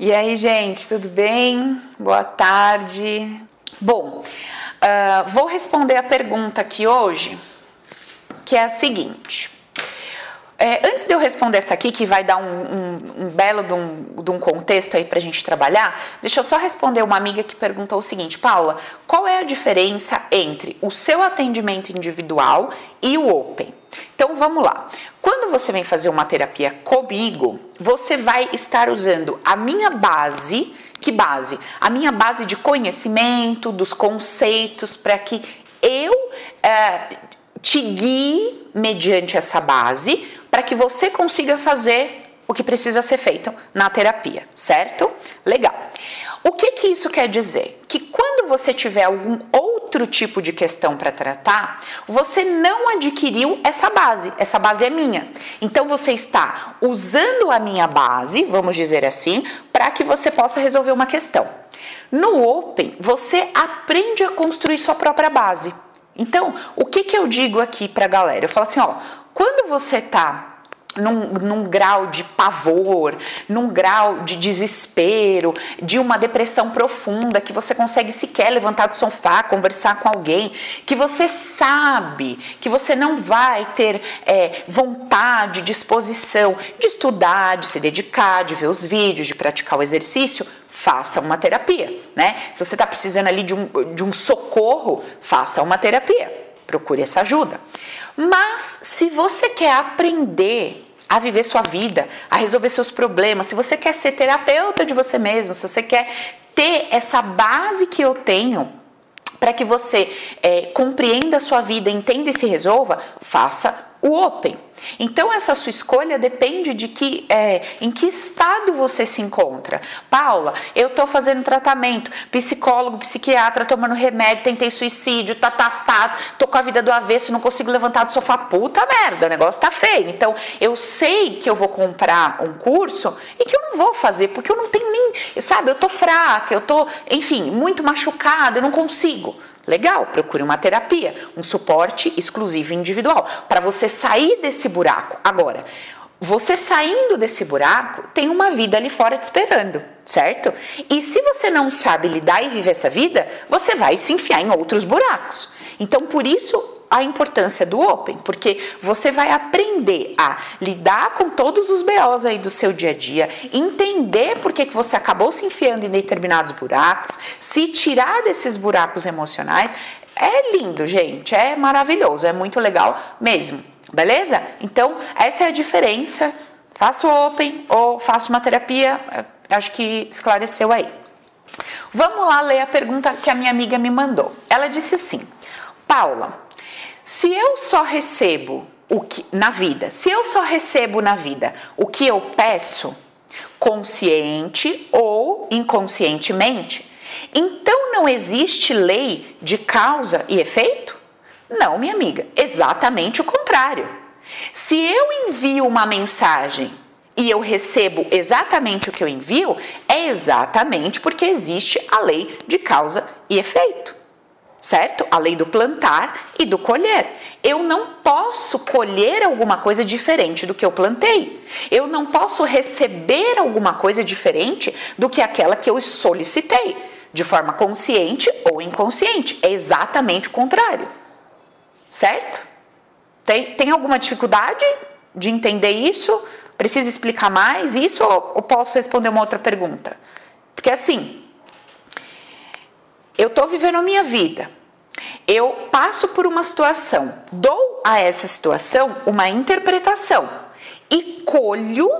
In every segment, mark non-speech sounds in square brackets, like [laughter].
E aí, gente, tudo bem? Boa tarde. Bom, uh, vou responder a pergunta aqui hoje, que é a seguinte. É, antes de eu responder essa aqui, que vai dar um, um, um belo de um, de um, contexto aí para a gente trabalhar, deixa eu só responder uma amiga que perguntou o seguinte: Paula, qual é a diferença entre o seu atendimento individual e o Open? Então vamos lá. Quando você vem fazer uma terapia comigo, você vai estar usando a minha base. Que base? A minha base de conhecimento, dos conceitos, para que eu é, te guie mediante essa base, para que você consiga fazer o que precisa ser feito na terapia, certo? Legal. O que, que isso quer dizer? Que quando você tiver algum outro tipo de questão para tratar, você não adquiriu essa base. Essa base é minha. Então você está usando a minha base, vamos dizer assim, para que você possa resolver uma questão. No Open, você aprende a construir sua própria base. Então, o que, que eu digo aqui para a galera? Eu falo assim, ó, quando você está num, num, grau de pavor, num grau de desespero, de uma depressão profunda, que você consegue sequer levantar do sofá, conversar com alguém, que você sabe que você não vai ter é, vontade, disposição de estudar, de se dedicar, de ver os vídeos, de praticar o exercício, faça uma terapia, né? Se você está precisando ali de um, de um socorro, faça uma terapia, procure essa ajuda. Mas se você quer aprender a viver sua vida, a resolver seus problemas, se você quer ser terapeuta de você mesmo, se você quer ter essa base que eu tenho para que você é, compreenda a sua vida, entenda e se resolva, faça o Open. Então essa sua escolha depende de que é, em que estado você se encontra. Paula, eu estou fazendo tratamento, psicólogo, psiquiatra, tomando remédio, tentei suicídio, tá, tá, tá, tô com a vida do avesso, não consigo levantar do sofá, puta merda, o negócio tá feio. Então eu sei que eu vou comprar um curso e que eu não vou fazer porque eu não tenho nem, sabe, eu tô fraca, eu tô, enfim, muito machucada, eu não consigo. Legal, procure uma terapia, um suporte exclusivo individual, para você sair desse buraco. Agora, você saindo desse buraco, tem uma vida ali fora te esperando, certo? E se você não sabe lidar e viver essa vida, você vai se enfiar em outros buracos. Então, por isso, a importância do Open, porque você vai aprender a lidar com todos os BOs aí do seu dia a dia, entender por que, que você acabou se enfiando em determinados buracos, se tirar desses buracos emocionais. É lindo, gente, é maravilhoso, é muito legal mesmo, beleza? Então, essa é a diferença. Faço Open ou faço uma terapia, acho que esclareceu aí. Vamos lá ler a pergunta que a minha amiga me mandou. Ela disse assim: Paula, se eu só recebo o que na vida, se eu só recebo na vida o que eu peço, consciente ou inconscientemente, então não existe lei de causa e efeito? Não, minha amiga, exatamente o contrário. Se eu envio uma mensagem e eu recebo exatamente o que eu envio, é exatamente porque existe a lei de causa e efeito certo? A lei do plantar e do colher. Eu não posso colher alguma coisa diferente do que eu plantei. Eu não posso receber alguma coisa diferente do que aquela que eu solicitei, de forma consciente ou inconsciente. É exatamente o contrário, certo? Tem, tem alguma dificuldade de entender isso? Preciso explicar mais isso ou, ou posso responder uma outra pergunta? Porque assim, eu estou vivendo a minha vida. Eu passo por uma situação, dou a essa situação uma interpretação e colho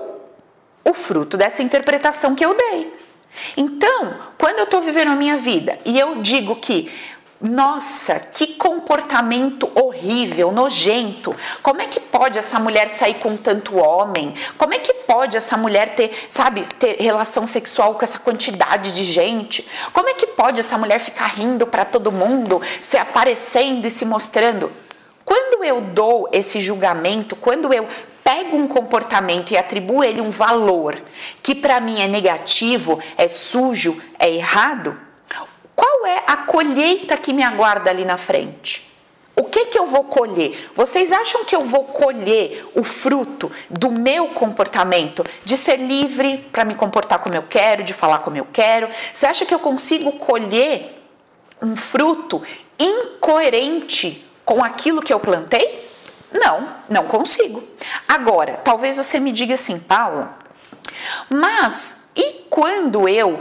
o fruto dessa interpretação que eu dei. Então, quando eu estou vivendo a minha vida e eu digo que nossa, que comportamento horrível, nojento. Como é que pode essa mulher sair com tanto homem? Como é que pode essa mulher ter, sabe, ter relação sexual com essa quantidade de gente? Como é que pode essa mulher ficar rindo para todo mundo, se aparecendo e se mostrando? Quando eu dou esse julgamento, quando eu pego um comportamento e atribuo ele um valor que para mim é negativo, é sujo, é errado, qual é a colheita que me aguarda ali na frente? O que que eu vou colher? Vocês acham que eu vou colher o fruto do meu comportamento, de ser livre para me comportar como eu quero, de falar como eu quero? Você acha que eu consigo colher um fruto incoerente com aquilo que eu plantei? Não, não consigo. Agora, talvez você me diga assim, Paula, mas e quando eu uh,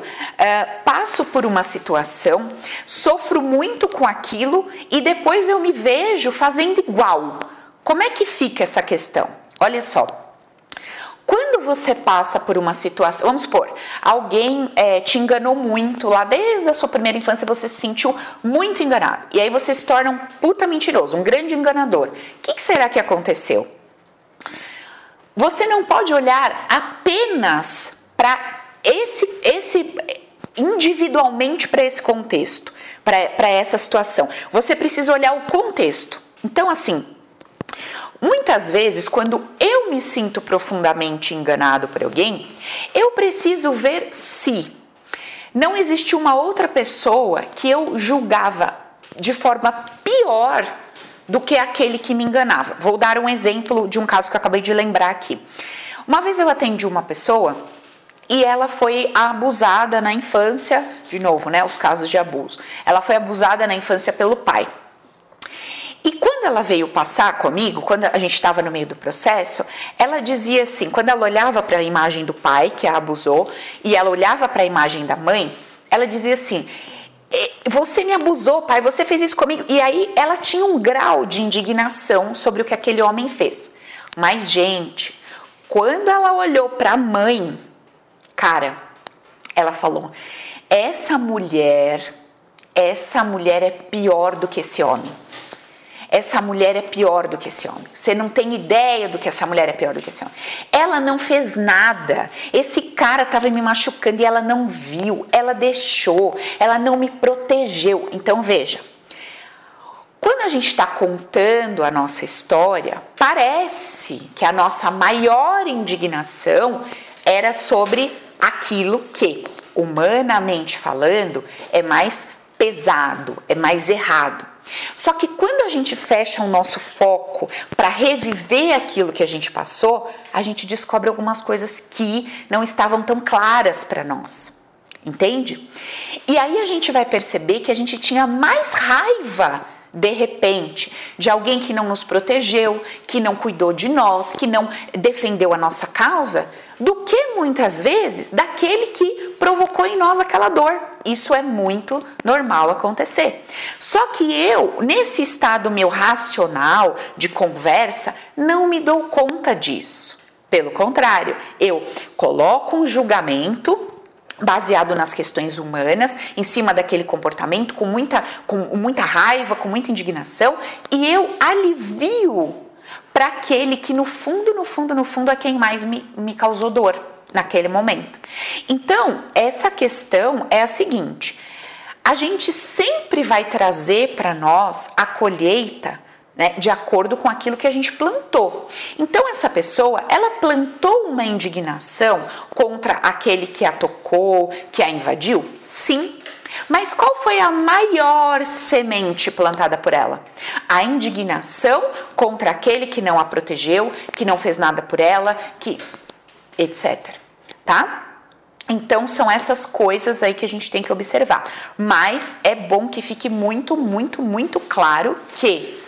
passo por uma situação, sofro muito com aquilo e depois eu me vejo fazendo igual? Como é que fica essa questão? Olha só. Quando você passa por uma situação, vamos supor, alguém é, te enganou muito lá desde a sua primeira infância, você se sentiu muito enganado. E aí você se torna um puta mentiroso, um grande enganador. O que, que será que aconteceu? Você não pode olhar apenas para esse, esse individualmente para esse contexto, para essa situação. Você precisa olhar o contexto. Então, assim, Muitas vezes, quando eu me sinto profundamente enganado por alguém, eu preciso ver se não existe uma outra pessoa que eu julgava de forma pior do que aquele que me enganava. Vou dar um exemplo de um caso que eu acabei de lembrar aqui. Uma vez eu atendi uma pessoa e ela foi abusada na infância, de novo, né, os casos de abuso. Ela foi abusada na infância pelo pai. E quando ela veio passar comigo, quando a gente estava no meio do processo, ela dizia assim: quando ela olhava para a imagem do pai que a abusou e ela olhava para a imagem da mãe, ela dizia assim: você me abusou, pai, você fez isso comigo. E aí ela tinha um grau de indignação sobre o que aquele homem fez. Mas, gente, quando ela olhou para a mãe, cara, ela falou: essa mulher, essa mulher é pior do que esse homem essa mulher é pior do que esse homem. Você não tem ideia do que essa mulher é pior do que esse homem. Ela não fez nada. Esse cara estava me machucando e ela não viu, ela deixou, ela não me protegeu. Então veja, quando a gente está contando a nossa história, parece que a nossa maior indignação era sobre aquilo que, humanamente falando, é mais pesado, é mais errado. Só que quando a gente fecha o nosso foco para reviver aquilo que a gente passou, a gente descobre algumas coisas que não estavam tão claras para nós. Entende? E aí a gente vai perceber que a gente tinha mais raiva de repente, de alguém que não nos protegeu, que não cuidou de nós, que não defendeu a nossa causa, do que muitas vezes daquele que provocou em nós aquela dor. Isso é muito normal acontecer. Só que eu, nesse estado meu racional de conversa, não me dou conta disso. Pelo contrário, eu coloco um julgamento baseado nas questões humanas, em cima daquele comportamento, com muita, com muita raiva, com muita indignação, e eu alivio para aquele que no fundo, no fundo, no fundo é quem mais me, me causou dor naquele momento. Então, essa questão é a seguinte: a gente sempre vai trazer para nós a colheita né, de acordo com aquilo que a gente plantou. Então essa pessoa, ela plantou uma indignação contra aquele que a tocou, que a invadiu? Sim. Mas qual foi a maior semente plantada por ela? A indignação contra aquele que não a protegeu, que não fez nada por ela, que etc. Tá? Então são essas coisas aí que a gente tem que observar. Mas é bom que fique muito, muito, muito claro que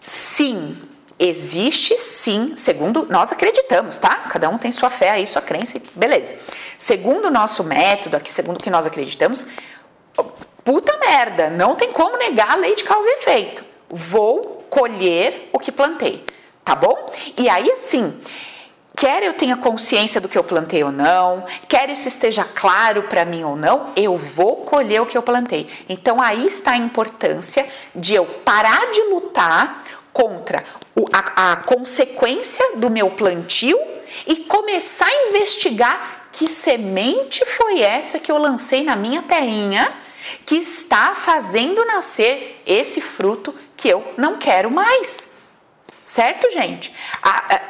sim, existe sim, segundo nós acreditamos, tá? Cada um tem sua fé aí, sua crença, beleza. Segundo o nosso método, aqui, segundo o que nós acreditamos, puta merda, não tem como negar a lei de causa e efeito. Vou colher o que plantei, tá bom? E aí assim, quer eu tenha consciência do que eu plantei ou não, quer isso esteja claro para mim ou não, eu vou colher o que eu plantei. Então aí está a importância de eu parar de lutar contra a, a consequência do meu plantio e começar a investigar que semente foi essa que eu lancei na minha terrinha que está fazendo nascer esse fruto que eu não quero mais. Certo, gente? A, a,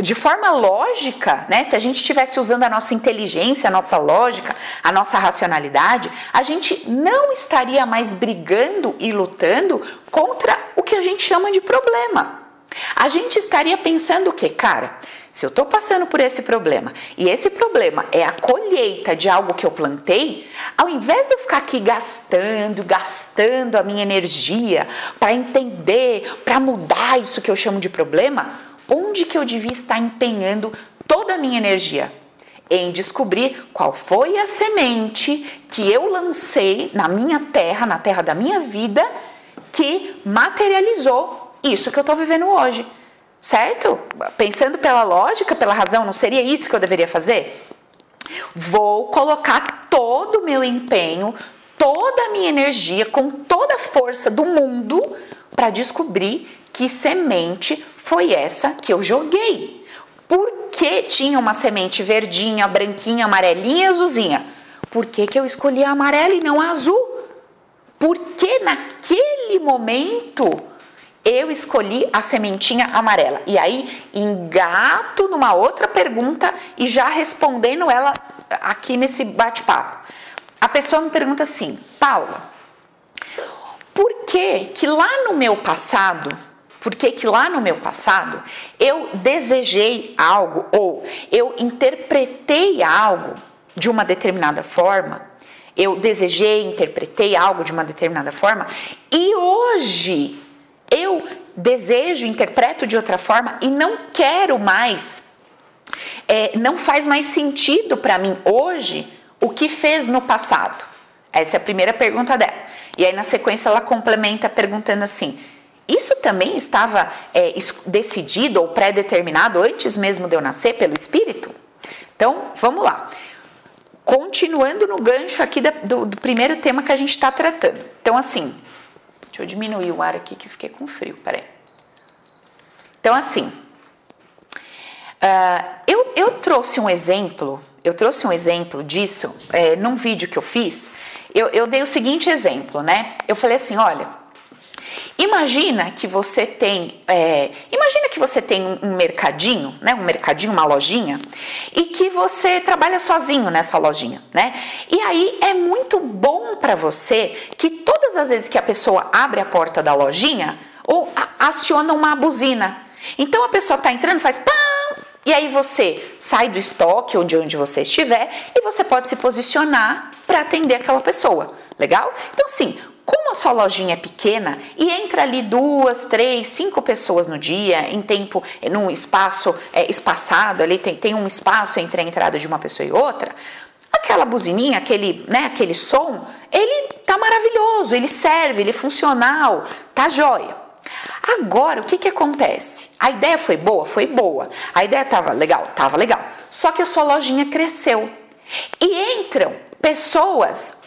de forma lógica, né? Se a gente estivesse usando a nossa inteligência, a nossa lógica, a nossa racionalidade, a gente não estaria mais brigando e lutando contra o que a gente chama de problema. A gente estaria pensando o quê? Cara, se eu estou passando por esse problema e esse problema é a colheita de algo que eu plantei, ao invés de eu ficar aqui gastando, gastando a minha energia para entender, para mudar isso que eu chamo de problema, onde que eu devia estar empenhando toda a minha energia? Em descobrir qual foi a semente que eu lancei na minha terra, na terra da minha vida, que materializou isso que eu estou vivendo hoje. Certo? Pensando pela lógica, pela razão, não seria isso que eu deveria fazer? Vou colocar todo o meu empenho, toda a minha energia, com toda a força do mundo para descobrir que semente foi essa que eu joguei. Por que tinha uma semente verdinha, branquinha, amarelinha e azulzinha? Por que, que eu escolhi a amarela e não a azul? Por que naquele momento eu escolhi a sementinha amarela. E aí engato numa outra pergunta e já respondendo ela aqui nesse bate-papo. A pessoa me pergunta assim: Paula, por que que lá no meu passado, por que que lá no meu passado eu desejei algo ou eu interpretei algo de uma determinada forma? Eu desejei, interpretei algo de uma determinada forma e hoje eu desejo, interpreto de outra forma e não quero mais, é, não faz mais sentido para mim hoje o que fez no passado? Essa é a primeira pergunta dela. E aí, na sequência, ela complementa perguntando assim: isso também estava é, decidido ou pré-determinado antes mesmo de eu nascer pelo Espírito? Então, vamos lá. Continuando no gancho aqui do, do primeiro tema que a gente está tratando. Então, assim, Deixa eu diminuir o ar aqui que fiquei com frio, peraí. Então, assim, uh, eu, eu trouxe um exemplo, eu trouxe um exemplo disso é, num vídeo que eu fiz. Eu, eu dei o seguinte exemplo, né? Eu falei assim: olha, Imagina que você tem, é, imagina que você tem um, mercadinho, né, um mercadinho, uma lojinha, e que você trabalha sozinho nessa lojinha, né? E aí é muito bom para você que todas as vezes que a pessoa abre a porta da lojinha, ou aciona uma buzina. Então a pessoa está entrando, faz pam, e aí você sai do estoque onde onde você estiver e você pode se posicionar para atender aquela pessoa. Legal? Então, assim, como a sua lojinha é pequena e entra ali duas, três, cinco pessoas no dia, em tempo, num espaço é, espaçado, ali tem, tem um espaço entre a entrada de uma pessoa e outra, aquela buzininha, aquele, né, aquele som, ele tá maravilhoso, ele serve, ele é funcional, tá jóia. Agora, o que que acontece? A ideia foi boa? Foi boa. A ideia tava legal? Tava legal. Só que a sua lojinha cresceu. E entram pessoas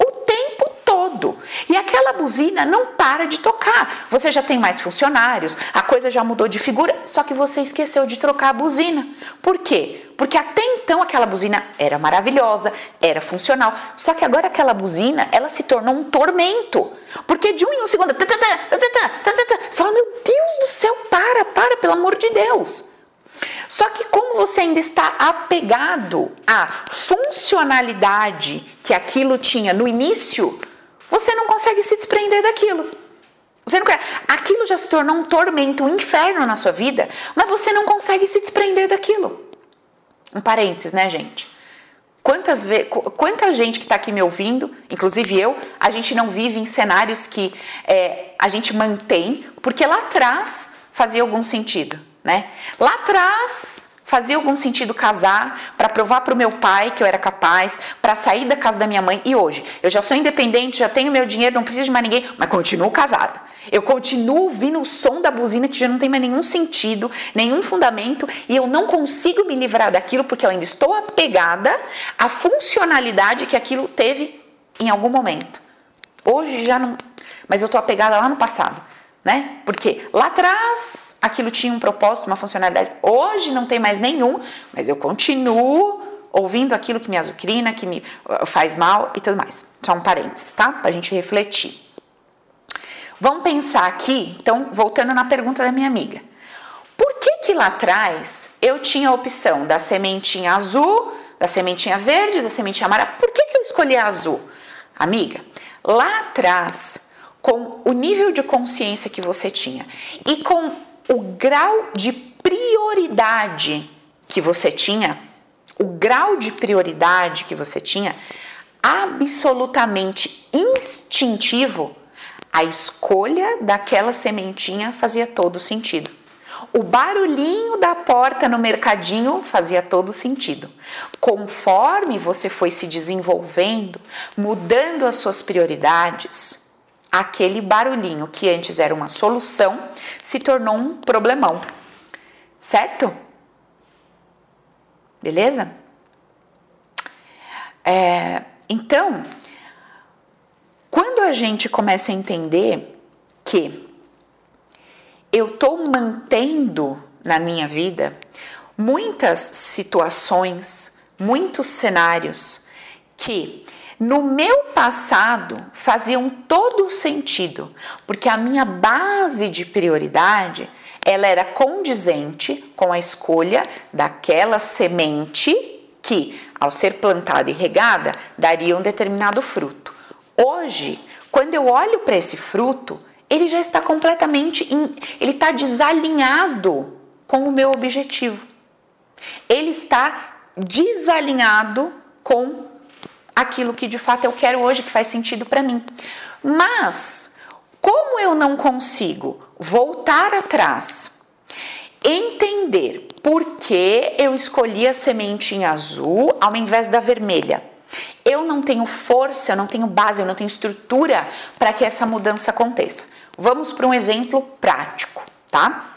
todo. E aquela buzina não para de tocar. Você já tem mais funcionários, a coisa já mudou de figura, só que você esqueceu de trocar a buzina. Por quê? Porque até então aquela buzina era maravilhosa, era funcional, só que agora aquela buzina, ela se tornou um tormento. Porque de um em um segundo, você fala, meu Deus do céu, para, para, pelo amor de Deus. Só que como você ainda está apegado à funcionalidade que aquilo tinha no início, você não consegue se desprender daquilo. Você não quer. Aquilo já se tornou um tormento, um inferno na sua vida, mas você não consegue se desprender daquilo. Um parênteses, né, gente? Quantas vezes, quanta gente que está aqui me ouvindo, inclusive eu, a gente não vive em cenários que é, a gente mantém, porque lá atrás fazia algum sentido, né? Lá atrás Fazia algum sentido casar para provar para o meu pai que eu era capaz, para sair da casa da minha mãe. E hoje, eu já sou independente, já tenho meu dinheiro, não preciso de mais ninguém, mas continuo casada. Eu continuo ouvindo o som da buzina que já não tem mais nenhum sentido, nenhum fundamento, e eu não consigo me livrar daquilo porque eu ainda estou apegada à funcionalidade que aquilo teve em algum momento. Hoje já não. Mas eu estou apegada lá no passado né? Porque lá atrás aquilo tinha um propósito, uma funcionalidade. Hoje não tem mais nenhum, mas eu continuo ouvindo aquilo que me azucrina, que me uh, faz mal e tudo mais. Só um parênteses, tá? Pra gente refletir. Vamos pensar aqui, então, voltando na pergunta da minha amiga. Por que que lá atrás eu tinha a opção da sementinha azul, da sementinha verde, da sementinha amarela? Por que, que eu escolhi a azul? Amiga, lá atrás, com o nível de consciência que você tinha e com o grau de prioridade que você tinha, o grau de prioridade que você tinha, absolutamente instintivo, a escolha daquela sementinha fazia todo sentido. O barulhinho da porta no mercadinho fazia todo sentido. Conforme você foi se desenvolvendo, mudando as suas prioridades, aquele barulhinho que antes era uma solução se tornou um problemão. Certo? Beleza? É, então, quando a gente começa a entender que eu estou mantendo na minha vida muitas situações, muitos cenários que no meu passado faziam todo sentido, porque a minha base de prioridade ela era condizente com a escolha daquela semente que, ao ser plantada e regada, daria um determinado fruto. Hoje, quando eu olho para esse fruto, ele já está completamente, in, ele está desalinhado com o meu objetivo. Ele está desalinhado com aquilo que de fato eu quero hoje, que faz sentido para mim. Mas, como eu não consigo voltar atrás, entender por que eu escolhi a sementinha azul ao invés da vermelha, eu não tenho força, eu não tenho base, eu não tenho estrutura para que essa mudança aconteça. Vamos para um exemplo prático, tá?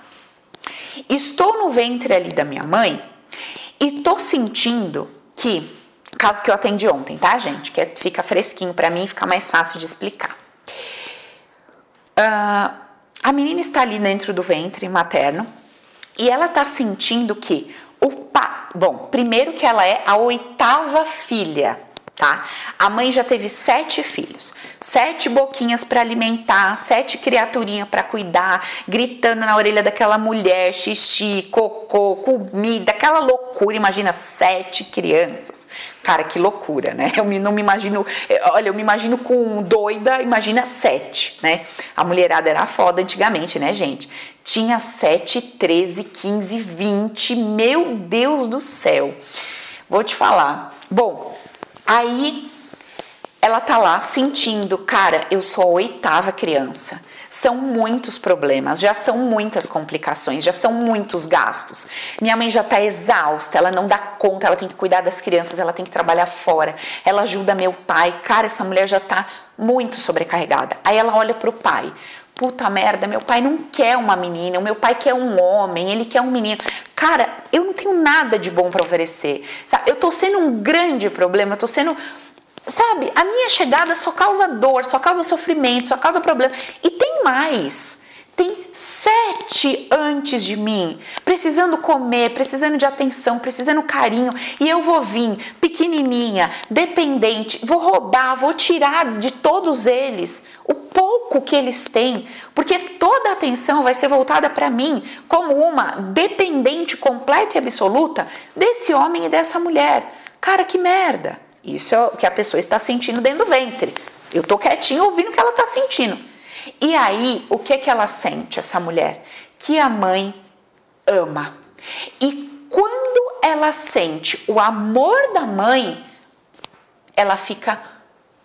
Estou no ventre ali da minha mãe e tô sentindo que, caso que eu atendi ontem, tá, gente? Que é, fica fresquinho para mim, fica mais fácil de explicar. Uh, a menina está ali dentro do ventre materno e ela tá sentindo que o pa... bom, primeiro que ela é a oitava filha tá? A mãe já teve sete filhos, sete boquinhas para alimentar, sete criaturinhas para cuidar, gritando na orelha daquela mulher, xixi, cocô, comida, aquela loucura. Imagina sete crianças. Cara, que loucura, né? Eu não me imagino, olha, eu me imagino com doida, imagina sete, né? A mulherada era foda antigamente, né, gente? Tinha sete, treze, quinze, vinte, meu Deus do céu. Vou te falar. Bom, Aí ela tá lá sentindo, cara, eu sou a oitava criança. São muitos problemas, já são muitas complicações, já são muitos gastos. Minha mãe já tá exausta, ela não dá conta, ela tem que cuidar das crianças, ela tem que trabalhar fora. Ela ajuda meu pai. Cara, essa mulher já tá muito sobrecarregada. Aí ela olha pro pai. Puta merda, meu pai não quer uma menina, o meu pai quer um homem, ele quer um menino. Cara, eu não tenho nada de bom para oferecer. Sabe? Eu tô sendo um grande problema, eu tô sendo. Sabe, a minha chegada só causa dor, só causa sofrimento, só causa problema. E tem mais. Tem sete antes de mim, precisando comer, precisando de atenção, precisando carinho, e eu vou vir pequenininha, dependente, vou roubar, vou tirar de todos eles o pouco que eles têm, porque toda a atenção vai ser voltada para mim como uma dependente completa e absoluta desse homem e dessa mulher. Cara, que merda! Isso é o que a pessoa está sentindo dentro do ventre. Eu tô quietinho ouvindo o que ela está sentindo. E aí, o que que ela sente, essa mulher? Que a mãe ama. E quando ela sente o amor da mãe, ela fica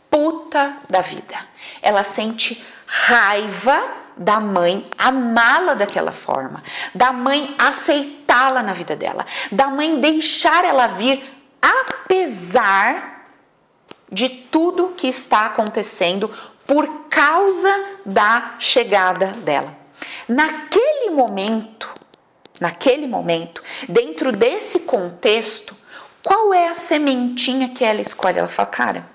puta da vida. Ela sente raiva da mãe amá-la daquela forma, da mãe aceitá-la na vida dela, da mãe deixar ela vir apesar de tudo que está acontecendo por causa da chegada dela. Naquele momento, naquele momento, dentro desse contexto, qual é a sementinha que ela escolhe? Ela fala, cara,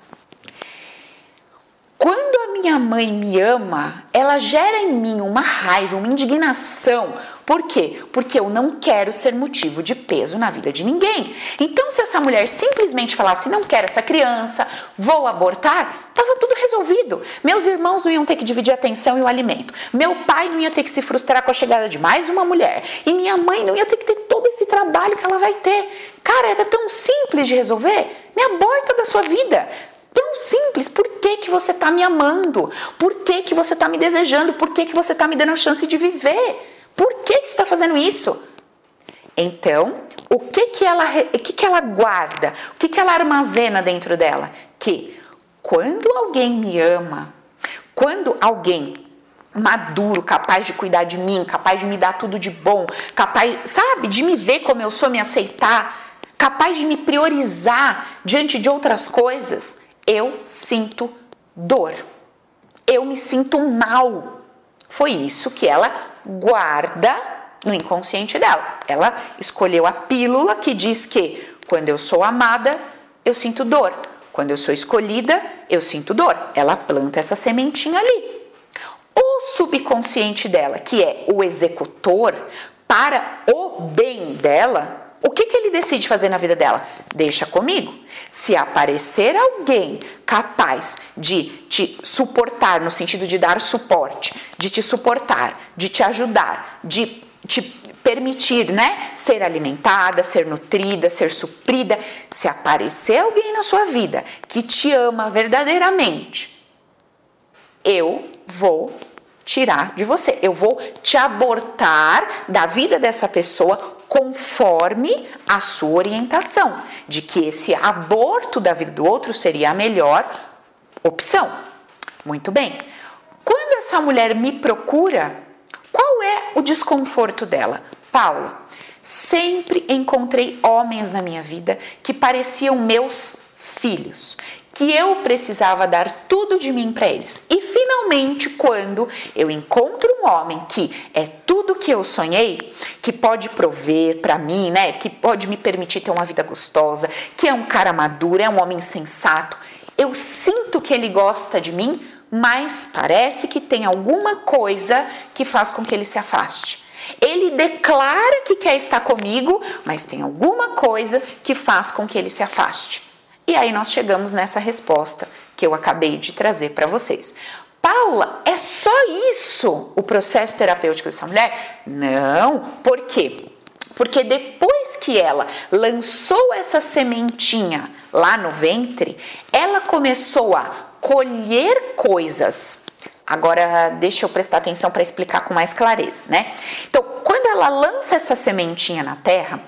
quando a minha mãe me ama, ela gera em mim uma raiva, uma indignação, por quê? Porque eu não quero ser motivo de peso na vida de ninguém. Então, se essa mulher simplesmente falasse, não quero essa criança, vou abortar, estava tudo resolvido. Meus irmãos não iam ter que dividir a atenção e o alimento. Meu pai não ia ter que se frustrar com a chegada de mais uma mulher. E minha mãe não ia ter que ter todo esse trabalho que ela vai ter. Cara, era tão simples de resolver. Me aborta da sua vida. Tão simples. Por que, que você está me amando? Por que, que você está me desejando? Por que, que você está me dando a chance de viver? Por que, que você está fazendo isso? Então, o que que ela, que que ela guarda? O que que ela armazena dentro dela? Que quando alguém me ama, quando alguém maduro, capaz de cuidar de mim, capaz de me dar tudo de bom, capaz, sabe, de me ver como eu sou, me aceitar, capaz de me priorizar diante de outras coisas, eu sinto dor. Eu me sinto mal. Foi isso que ela guarda no inconsciente dela. Ela escolheu a pílula que diz que quando eu sou amada, eu sinto dor. Quando eu sou escolhida, eu sinto dor. Ela planta essa sementinha ali. O subconsciente dela, que é o executor, para o bem dela, o que, que ele decide fazer na vida dela? Deixa comigo. Se aparecer alguém capaz de te suportar, no sentido de dar suporte, de te suportar, de te ajudar, de te permitir, né, ser alimentada, ser nutrida, ser suprida. Se aparecer alguém na sua vida que te ama verdadeiramente, eu vou tirar de você. Eu vou te abortar da vida dessa pessoa conforme a sua orientação, de que esse aborto da vida do outro seria a melhor opção. Muito bem. Quando essa mulher me procura, qual é o desconforto dela? Paula, sempre encontrei homens na minha vida que pareciam meus filhos, que eu precisava dar tudo de mim para eles. E finalmente, quando eu encontro um homem que é tudo que eu sonhei, que pode prover para mim, né, que pode me permitir ter uma vida gostosa, que é um cara maduro, é um homem sensato, eu sinto que ele gosta de mim mas parece que tem alguma coisa que faz com que ele se afaste. Ele declara que quer estar comigo, mas tem alguma coisa que faz com que ele se afaste. E aí nós chegamos nessa resposta que eu acabei de trazer para vocês. Paula, é só isso o processo terapêutico dessa mulher? Não. Por quê? Porque depois que ela lançou essa sementinha lá no ventre, ela começou a colher coisas. Agora, deixa eu prestar atenção para explicar com mais clareza, né? Então, quando ela lança essa sementinha na terra,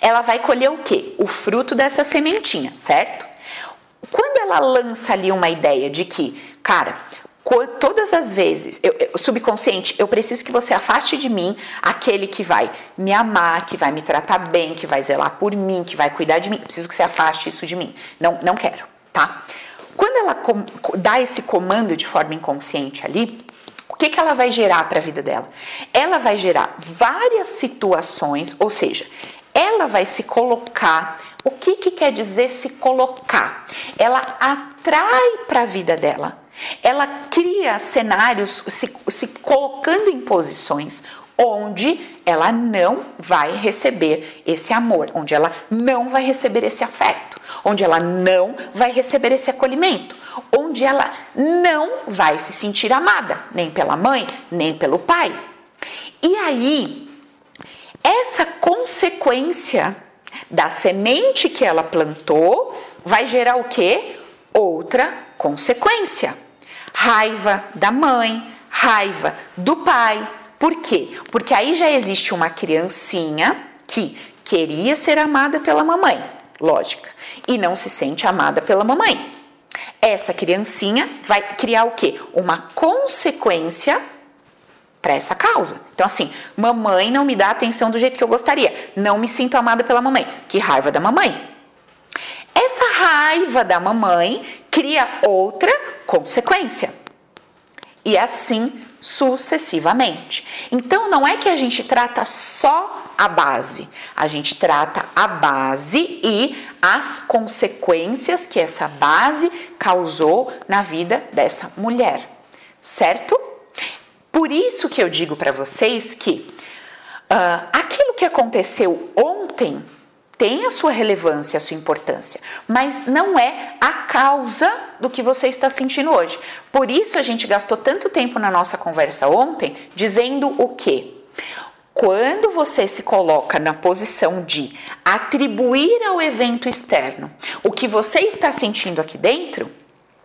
ela vai colher o quê? O fruto dessa sementinha, certo? Quando ela lança ali uma ideia de que, cara, todas as vezes, eu, eu, subconsciente, eu preciso que você afaste de mim aquele que vai me amar, que vai me tratar bem, que vai zelar por mim, que vai cuidar de mim. Preciso que você afaste isso de mim. Não, não quero, tá? Quando ela dá esse comando de forma inconsciente ali, o que, que ela vai gerar para a vida dela? Ela vai gerar várias situações, ou seja, ela vai se colocar. O que, que quer dizer se colocar? Ela atrai para a vida dela. Ela cria cenários se, se colocando em posições onde ela não vai receber esse amor, onde ela não vai receber esse afeto, onde ela não vai receber esse acolhimento, onde ela não vai se sentir amada, nem pela mãe, nem pelo pai. E aí, essa consequência da semente que ela plantou vai gerar o quê? Outra consequência. Raiva da mãe, raiva do pai, por quê? Porque aí já existe uma criancinha que queria ser amada pela mamãe, lógica, e não se sente amada pela mamãe. Essa criancinha vai criar o quê? Uma consequência para essa causa. Então, assim, mamãe não me dá atenção do jeito que eu gostaria. Não me sinto amada pela mamãe. Que raiva da mamãe. Essa raiva da mamãe cria outra consequência. E assim sucessivamente. Então não é que a gente trata só a base, a gente trata a base e as consequências que essa base causou na vida dessa mulher, certo? Por isso que eu digo para vocês que uh, aquilo que aconteceu ontem tem a sua relevância, a sua importância, mas não é a causa do que você está sentindo hoje. Por isso a gente gastou tanto tempo na nossa conversa ontem dizendo o quê? Quando você se coloca na posição de atribuir ao evento externo o que você está sentindo aqui dentro,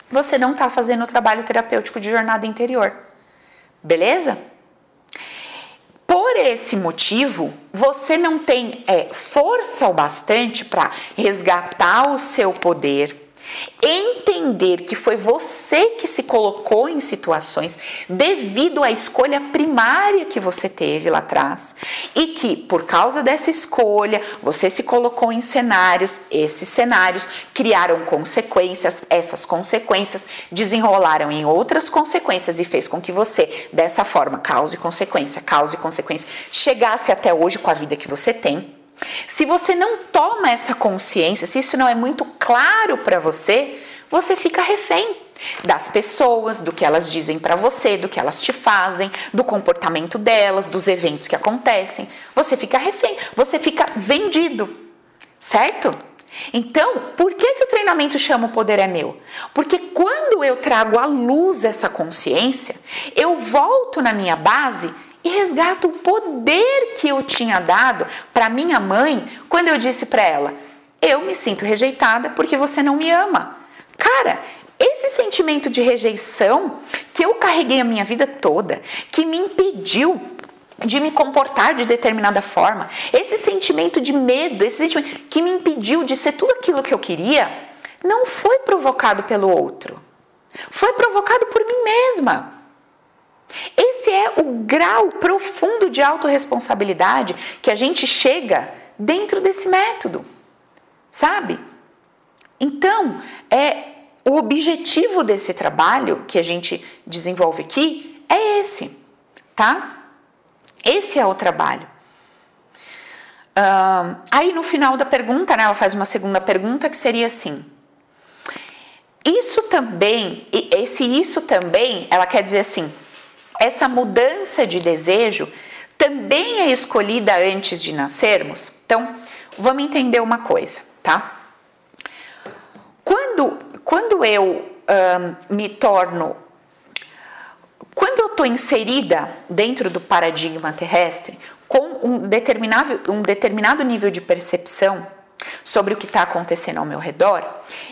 você não está fazendo o trabalho terapêutico de jornada interior. Beleza? Por esse motivo, você não tem é, força o bastante para resgatar o seu poder Entender que foi você que se colocou em situações devido à escolha primária que você teve lá atrás e que por causa dessa escolha você se colocou em cenários, esses cenários criaram consequências, essas consequências desenrolaram em outras consequências e fez com que você dessa forma, causa e consequência, causa e consequência, chegasse até hoje com a vida que você tem se você não toma essa consciência, se isso não é muito claro para você, você fica refém das pessoas, do que elas dizem para você, do que elas te fazem, do comportamento delas, dos eventos que acontecem. Você fica refém, você fica vendido, certo? Então, por que, que o treinamento chama o poder é meu? Porque quando eu trago à luz essa consciência, eu volto na minha base e resgato o poder que eu tinha dado para minha mãe quando eu disse para ela: Eu me sinto rejeitada porque você não me ama. Cara, esse sentimento de rejeição que eu carreguei a minha vida toda, que me impediu de me comportar de determinada forma, esse sentimento de medo, esse sentimento que me impediu de ser tudo aquilo que eu queria, não foi provocado pelo outro. Foi provocado por mim mesma. Esse é o grau profundo de autorresponsabilidade que a gente chega dentro desse método, sabe? Então, é o objetivo desse trabalho que a gente desenvolve aqui é esse, tá? Esse é o trabalho. Uh, aí no final da pergunta, né, ela faz uma segunda pergunta que seria assim: isso também, esse isso também, ela quer dizer assim, essa mudança de desejo também é escolhida antes de nascermos? Então, vamos entender uma coisa, tá? Quando, quando eu me torno. Quando eu estou inserida dentro do paradigma terrestre, com um determinado, um determinado nível de percepção sobre o que está acontecendo ao meu redor,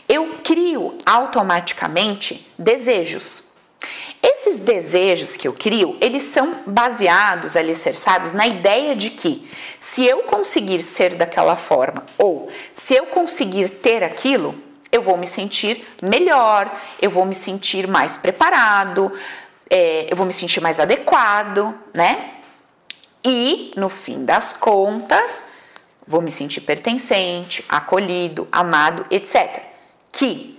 eu crio automaticamente desejos. Esses desejos que eu crio, eles são baseados, alicerçados na ideia de que se eu conseguir ser daquela forma ou se eu conseguir ter aquilo, eu vou me sentir melhor, eu vou me sentir mais preparado, é, eu vou me sentir mais adequado, né? E no fim das contas, vou me sentir pertencente, acolhido, amado, etc. Que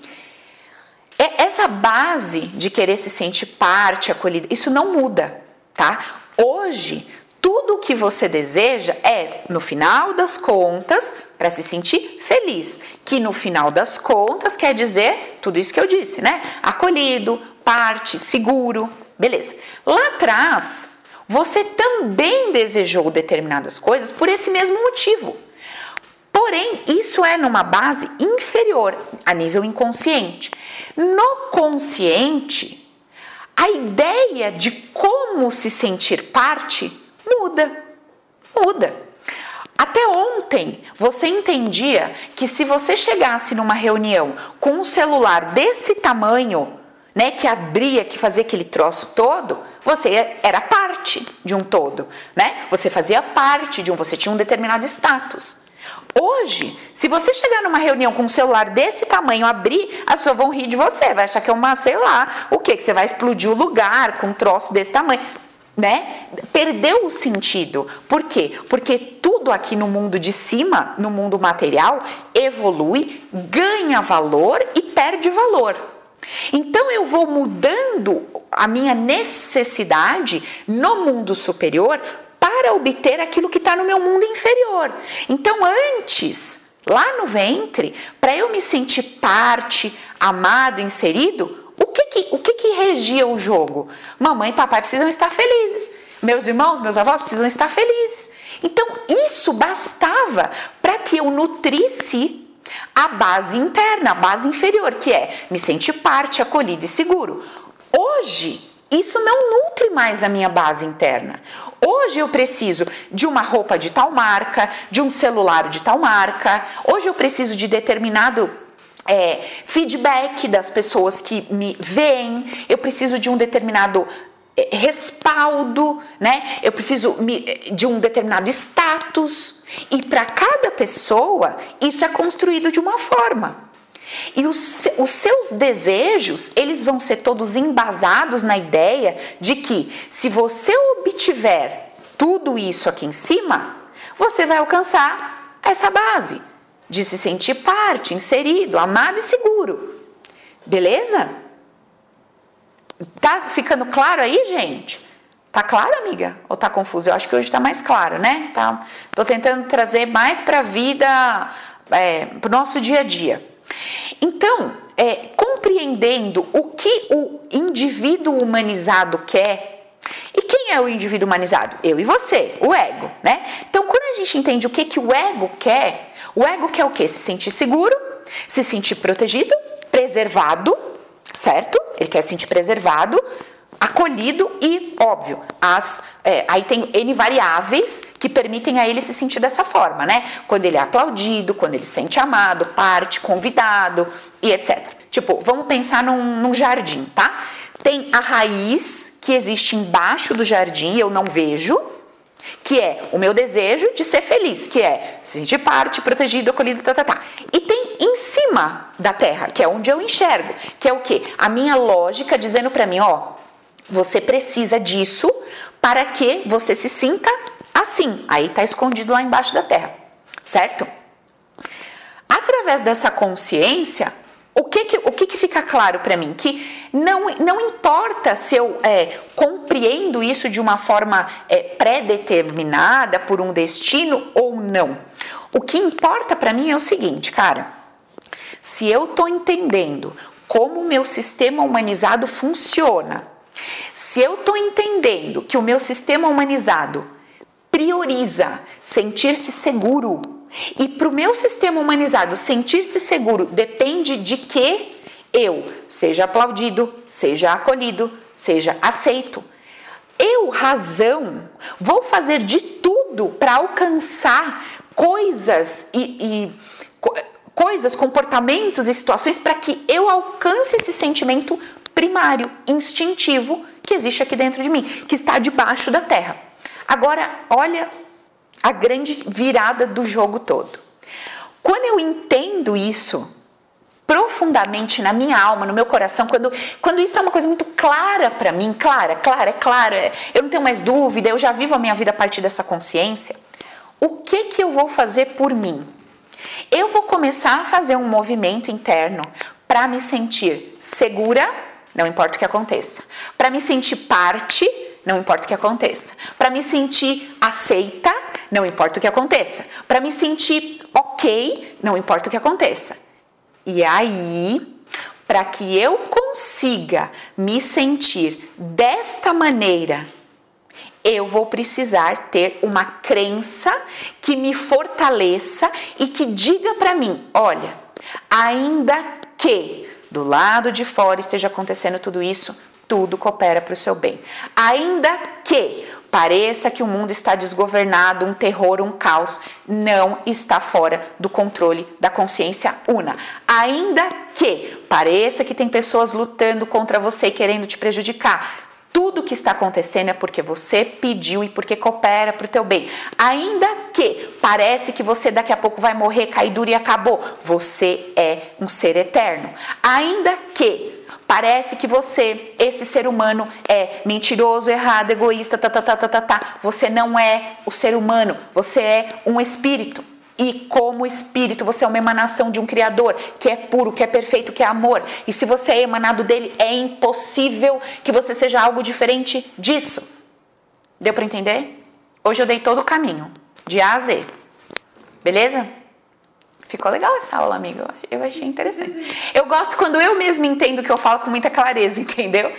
essa base de querer se sentir parte, acolhida, isso não muda, tá? Hoje, tudo o que você deseja é, no final das contas, para se sentir feliz, que no final das contas quer dizer tudo isso que eu disse, né? Acolhido, parte, seguro, beleza. Lá atrás, você também desejou determinadas coisas por esse mesmo motivo. Porém, isso é numa base inferior, a nível inconsciente. No consciente, a ideia de como se sentir parte muda. Muda. Até ontem, você entendia que se você chegasse numa reunião com um celular desse tamanho, né, que abria, que fazia aquele troço todo, você era parte de um todo, né? Você fazia parte de um, você tinha um determinado status. Hoje, se você chegar numa reunião com um celular desse tamanho, abrir, as pessoas vão rir de você, vai achar que é uma, sei lá, o que? Que você vai explodir o lugar com um troço desse tamanho. Né? Perdeu o sentido. Por quê? Porque tudo aqui no mundo de cima, no mundo material, evolui, ganha valor e perde valor. Então eu vou mudando a minha necessidade no mundo superior para obter aquilo que está no meu mundo inferior. Então, antes, lá no ventre, para eu me sentir parte, amado, inserido, o que que, o que que regia o jogo? Mamãe e papai precisam estar felizes. Meus irmãos, meus avós precisam estar felizes. Então, isso bastava para que eu nutrisse a base interna, a base inferior, que é me sentir parte, acolhido e seguro. Hoje, isso não nutre mais a minha base interna. Hoje eu preciso de uma roupa de tal marca, de um celular de tal marca. Hoje eu preciso de determinado é, feedback das pessoas que me veem. Eu preciso de um determinado é, respaldo, né? Eu preciso de um determinado status. E para cada pessoa, isso é construído de uma forma. E os, os, seus desejos, eles vão ser todos embasados na ideia de que se você obtiver tudo isso aqui em cima, você vai alcançar essa base de se sentir parte, inserido, amado e seguro. Beleza? Tá ficando claro aí, gente? Tá claro, amiga? Ou tá confuso? Eu acho que hoje tá mais claro, né? Tá, tô tentando trazer mais para a vida, é, para o nosso dia a dia. Então, é, compreendendo o que o indivíduo humanizado quer, e quem é o indivíduo humanizado? Eu e você, o ego, né? Então, quando a gente entende o que, que o ego quer, o ego quer o quê? Se sentir seguro, se sentir protegido, preservado, certo? Ele quer se sentir preservado, acolhido e, óbvio, as, é, aí tem N variáveis que permitem a ele se sentir dessa forma, né? Quando ele é aplaudido, quando ele se sente amado, parte, convidado e etc. Tipo, vamos pensar num, num jardim, tá? Tem a raiz que existe embaixo do jardim, eu não vejo, que é o meu desejo de ser feliz, que é se sentir parte, protegido, acolhido, tá, tá, tá. E tem em cima da terra, que é onde eu enxergo, que é o quê? A minha lógica dizendo para mim, ó, você precisa disso para que você se sinta assim. Aí está escondido lá embaixo da terra, certo? Através dessa consciência, o que que, o que, que fica claro para mim? Que não, não importa se eu é, compreendo isso de uma forma é, pré-determinada por um destino ou não. O que importa para mim é o seguinte, cara. Se eu estou entendendo como o meu sistema humanizado funciona, se eu estou entendendo que o meu sistema humanizado prioriza sentir-se seguro e para o meu sistema humanizado sentir-se seguro depende de que eu seja aplaudido, seja acolhido, seja aceito. Eu, razão, vou fazer de tudo para alcançar coisas e, e coisas, comportamentos e situações para que eu alcance esse sentimento primário, instintivo que existe aqui dentro de mim, que está debaixo da terra. Agora, olha a grande virada do jogo todo. Quando eu entendo isso profundamente na minha alma, no meu coração, quando, quando isso é uma coisa muito clara para mim, clara, clara, clara, eu não tenho mais dúvida, eu já vivo a minha vida a partir dessa consciência, o que que eu vou fazer por mim? Eu vou começar a fazer um movimento interno para me sentir segura não importa o que aconteça. Para me sentir parte, não importa o que aconteça. Para me sentir aceita, não importa o que aconteça. Para me sentir ok, não importa o que aconteça. E aí, para que eu consiga me sentir desta maneira, eu vou precisar ter uma crença que me fortaleça e que diga para mim: olha, ainda que do lado de fora esteja acontecendo tudo isso, tudo coopera para o seu bem. Ainda que pareça que o mundo está desgovernado, um terror, um caos, não está fora do controle da consciência una. Ainda que pareça que tem pessoas lutando contra você querendo te prejudicar, tudo que está acontecendo é porque você pediu e porque coopera para o teu bem. Ainda que parece que você daqui a pouco vai morrer, cair duro e acabou, você é um ser eterno. Ainda que parece que você, esse ser humano, é mentiroso, errado, egoísta, tá, tá, tá, tá, tá, tá. Você não é o ser humano, você é um espírito. E como espírito, você é uma emanação de um Criador que é puro, que é perfeito, que é amor. E se você é emanado dele, é impossível que você seja algo diferente disso. Deu para entender? Hoje eu dei todo o caminho, de A a Z. Beleza? Ficou legal essa aula, amigo. Eu achei interessante. Eu gosto quando eu mesmo entendo que eu falo com muita clareza, [laughs] entendeu?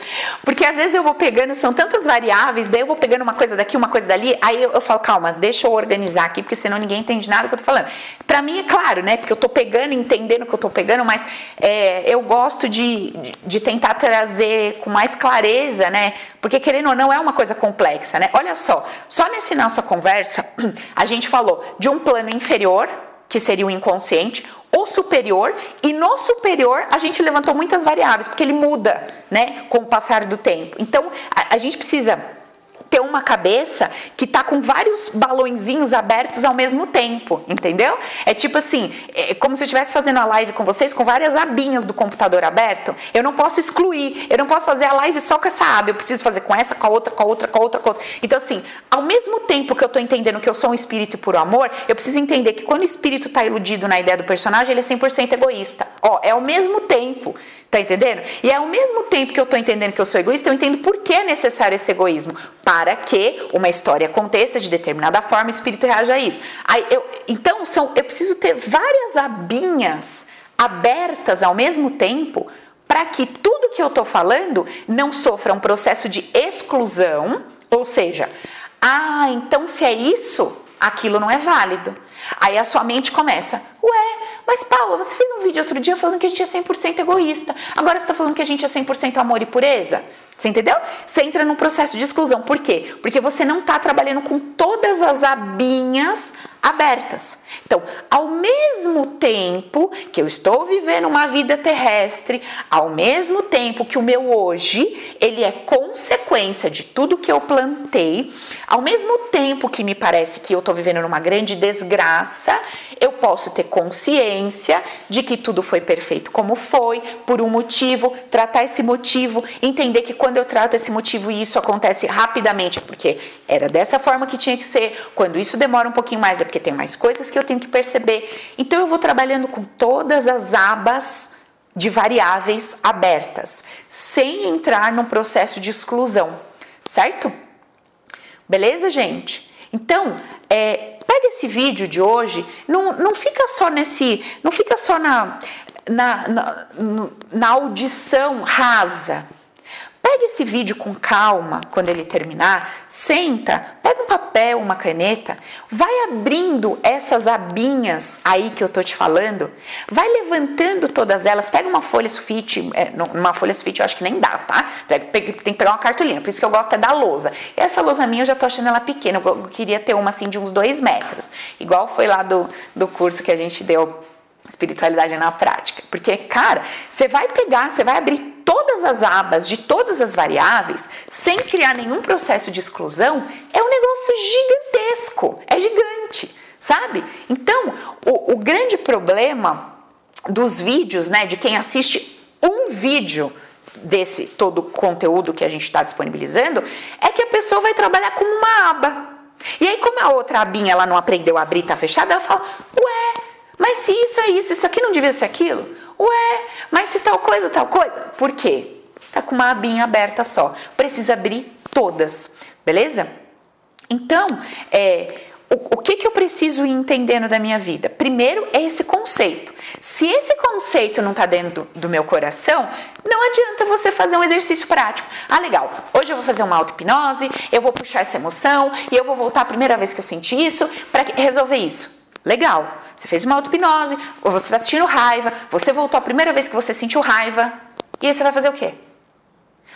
Porque às vezes eu vou pegando, são tantas variáveis, daí eu vou pegando uma coisa daqui, uma coisa dali, aí eu, eu falo, calma, deixa eu organizar aqui, porque senão ninguém entende nada do que eu tô falando. Pra mim é claro, né? Porque eu tô pegando, entendendo o que eu tô pegando, mas é, eu gosto de, de tentar trazer com mais clareza, né? Porque querendo ou não, é uma coisa complexa, né? Olha só, só nessa nossa conversa, [clears throat] a gente falou de um plano inferior que seria o inconsciente, o superior, e no superior a gente levantou muitas variáveis, porque ele muda, né, com o passar do tempo. Então, a, a gente precisa ter uma cabeça que tá com vários balõezinhos abertos ao mesmo tempo, entendeu? É tipo assim, é como se eu estivesse fazendo a live com vocês com várias abinhas do computador aberto. Eu não posso excluir, eu não posso fazer a live só com essa aba, eu preciso fazer com essa, com a outra, com a outra, com a outra, com a outra. Então assim, ao mesmo tempo que eu tô entendendo que eu sou um espírito puro amor, eu preciso entender que quando o espírito tá iludido na ideia do personagem, ele é 100% egoísta. Ó, é ao mesmo tempo. Tá entendendo? E ao mesmo tempo que eu tô entendendo que eu sou egoísta, eu entendo por que é necessário esse egoísmo. Para que uma história aconteça de determinada forma, o espírito reaja a isso. Aí eu, então, são, eu preciso ter várias abinhas abertas ao mesmo tempo para que tudo que eu tô falando não sofra um processo de exclusão, ou seja, ah, então se é isso, aquilo não é válido. Aí a sua mente começa, ué, mas Paula, você fez um vídeo outro dia falando que a gente é 100% egoísta. Agora você está falando que a gente é 100% amor e pureza? Você entendeu? Você entra num processo de exclusão. Por quê? Porque você não está trabalhando com todas as abinhas abertas. Então, ao mesmo tempo que eu estou vivendo uma vida terrestre, ao mesmo tempo que o meu hoje, ele é consequência de tudo que eu plantei, ao mesmo tempo que me parece que eu estou vivendo numa grande desgraça, eu posso ter consciência de que tudo foi perfeito como foi, por um motivo, tratar esse motivo, entender que quando eu trato esse motivo e isso acontece rapidamente, porque era dessa forma que tinha que ser, quando isso demora um pouquinho mais porque tem mais coisas que eu tenho que perceber. Então eu vou trabalhando com todas as abas de variáveis abertas, sem entrar num processo de exclusão, certo? Beleza, gente? Então, é, pega esse vídeo de hoje, não, não fica só nesse, não fica só na, na, na, na audição rasa. Pega esse vídeo com calma quando ele terminar, senta, pega um papel, uma caneta, vai abrindo essas abinhas aí que eu tô te falando, vai levantando todas elas, pega uma folha sulfite, é, uma folha sulfite eu acho que nem dá, tá? Tem que pegar uma cartolina, por isso que eu gosto é da lousa. Essa lousa minha eu já tô achando ela pequena, eu queria ter uma assim de uns dois metros, igual foi lá do, do curso que a gente deu espiritualidade na prática. Porque, cara, você vai pegar, você vai abrir todas as abas de todas as variáveis, sem criar nenhum processo de exclusão, é um negócio gigantesco, é gigante, sabe? Então, o, o grande problema dos vídeos, né, de quem assiste um vídeo desse todo o conteúdo que a gente está disponibilizando, é que a pessoa vai trabalhar com uma aba. E aí, como a outra abinha ela não aprendeu a abrir, tá fechada, ela fala, ué, mas se isso é isso, isso aqui não devia ser aquilo? Ué, mas se tal coisa, tal coisa. Por quê? Tá com uma abinha aberta só. Precisa abrir todas, beleza? Então, é, o, o, que, que eu preciso ir entendendo da minha vida? Primeiro é esse conceito. Se esse conceito não está dentro do, do, meu coração, não adianta você fazer um exercício prático. Ah, legal, hoje eu vou fazer uma auto-hipnose, eu vou puxar essa emoção e eu vou voltar a primeira vez que eu senti isso para resolver isso. Legal. Você fez uma auto-hipnose, ou você está sentindo raiva, você voltou a primeira vez que você sentiu raiva, e aí você vai fazer o quê?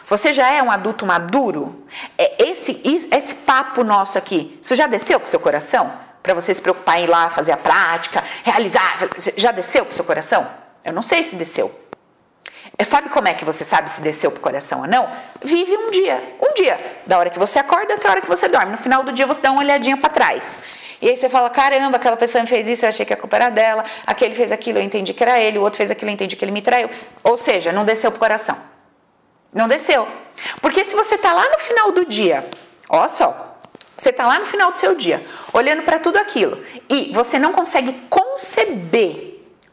Você já é um adulto maduro? É esse, esse papo nosso aqui, isso já desceu para o seu coração? Para você se preocupar em ir lá fazer a prática, realizar, já desceu para o seu coração? Eu não sei se desceu. É, sabe como é que você sabe se desceu para o coração ou não? Vive um dia, um dia, da hora que você acorda até a hora que você dorme. No final do dia você dá uma olhadinha para trás. E aí você fala: caramba, aquela pessoa fez isso, eu achei que a culpa era dela, aquele fez aquilo, eu entendi que era ele, o outro fez aquilo, eu entendi que ele me traiu. Ou seja, não desceu pro coração. Não desceu. Porque se você tá lá no final do dia, ó só, você tá lá no final do seu dia, olhando para tudo aquilo, e você não consegue conceber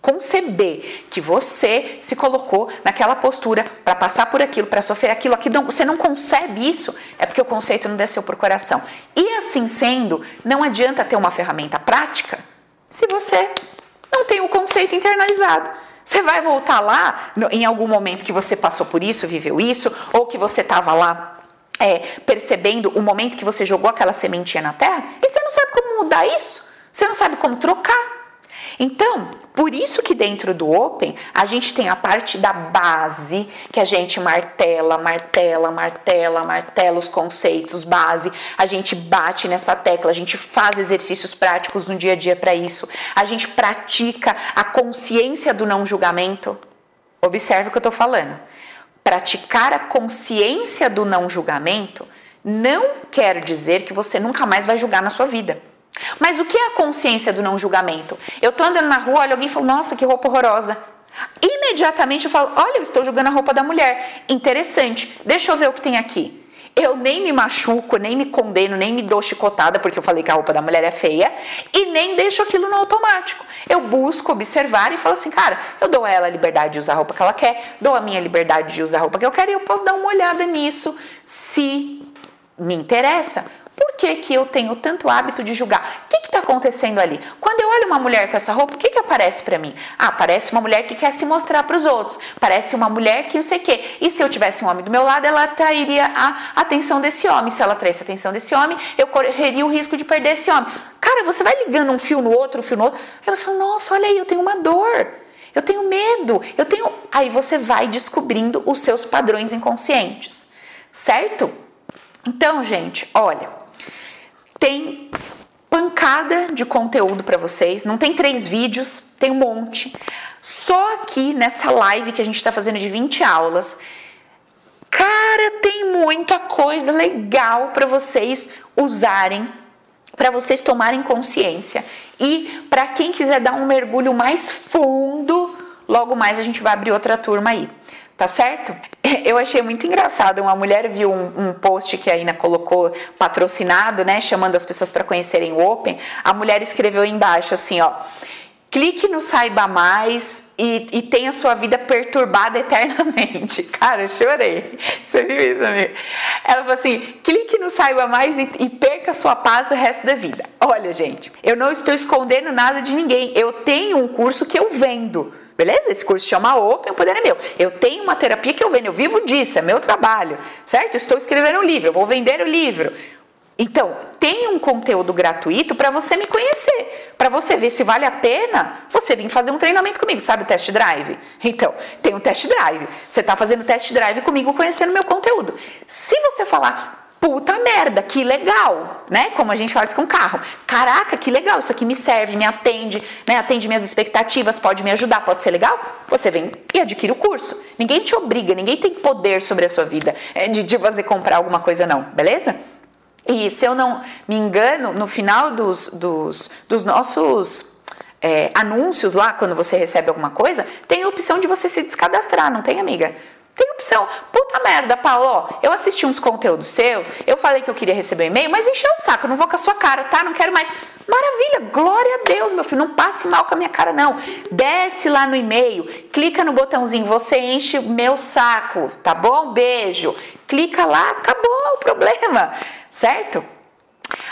conceber que você se colocou naquela postura para passar por aquilo, para sofrer aquilo, aqui não, você não concebe isso, é porque o conceito não desceu por coração. E assim sendo, não adianta ter uma ferramenta prática se você não tem o conceito internalizado. Você vai voltar lá em algum momento que você passou por isso, viveu isso, ou que você estava lá é, percebendo o momento que você jogou aquela sementinha na terra, e você não sabe como mudar isso, você não sabe como trocar. Então, por isso que dentro do Open a gente tem a parte da base, que a gente martela, martela, martela, martela os conceitos base, a gente bate nessa tecla, a gente faz exercícios práticos no dia a dia para isso, a gente pratica a consciência do não julgamento. Observe o que eu estou falando. Praticar a consciência do não julgamento não quer dizer que você nunca mais vai julgar na sua vida. Mas o que é a consciência do não julgamento? Eu tô andando na rua, olha alguém e fala, nossa, que roupa horrorosa. Imediatamente eu falo, olha, eu estou julgando a roupa da mulher. Interessante, deixa eu ver o que tem aqui. Eu nem me machuco, nem me condeno, nem me dou chicotada porque eu falei que a roupa da mulher é feia e nem deixo aquilo no automático. Eu busco observar e falo assim, cara, eu dou a ela a liberdade de usar a roupa que ela quer, dou a minha liberdade de usar a roupa que eu quero e eu posso dar uma olhada nisso se me interessa. Por que, que eu tenho tanto hábito de julgar? O que está acontecendo ali? Quando eu olho uma mulher com essa roupa, o que, que aparece para mim? Ah, parece uma mulher que quer se mostrar para os outros. Parece uma mulher que não sei o quê. E se eu tivesse um homem do meu lado, ela atrairia a atenção desse homem. Se ela atraísse a atenção desse homem, eu correria o risco de perder esse homem. Cara, você vai ligando um fio no outro, um fio no outro. Aí você fala, nossa, olha aí, eu tenho uma dor. Eu tenho medo. Eu tenho. Aí você vai descobrindo os seus padrões inconscientes. Certo? Então, gente, olha, tem pancada de conteúdo para vocês. Não tem três vídeos, tem um monte. Só aqui nessa live que a gente está fazendo de 20 aulas, cara, tem muita coisa legal para vocês usarem, para vocês tomarem consciência. E para quem quiser dar um mergulho mais fundo, logo mais a gente vai abrir outra turma aí tá certo? Eu achei muito engraçado. Uma mulher viu um, um, post que a Ina colocou patrocinado, né? Chamando as pessoas para conhecerem o Open. A mulher escreveu embaixo assim: ó. Clique no Saiba Mais e, e tenha sua vida perturbada eternamente. [laughs] Cara, eu chorei. Você viu isso, amiga? Ela falou assim: clique no Saiba Mais e, e perca sua paz o resto da vida. Olha, gente, eu não estou escondendo nada de ninguém. Eu tenho um curso que eu vendo. Beleza? Esse curso chama Open, o poder é meu. Eu tenho uma terapia que eu vendo, eu vivo disso, é meu trabalho, certo? Estou escrevendo um livro, eu vou vender o livro. Então, tem um conteúdo gratuito para você me conhecer, para você ver se vale a pena você vir fazer um treinamento comigo, sabe o test drive? Então, tem um test drive. Você está fazendo test drive comigo, conhecendo meu conteúdo. Se você falar, puta merda, que legal, né? Como a gente faz com carro. Caraca, que legal, isso aqui me serve, me atende, né? Atende minhas expectativas, pode me ajudar, pode ser legal? Você vem e adquire o curso. Ninguém te obriga, ninguém tem poder sobre a sua vida é, de, de você comprar alguma coisa, não, beleza? E se eu não me engano, no final dos, dos, dos nossos é, anúncios lá, quando você recebe alguma coisa, tem a opção de você se descadastrar, não tem, amiga? Tem opção. Puta merda, Paulo, eu assisti uns conteúdos seus, eu falei que eu queria receber e-mail, mas encheu o saco, não vou com a sua cara, tá? Não quero mais. Maravilha, glória a Deus, meu filho, não passe mal com a minha cara, não. Desce lá no e-mail, clica no botãozinho, você enche meu saco, tá bom? Beijo. Clica lá, acabou o problema, certo?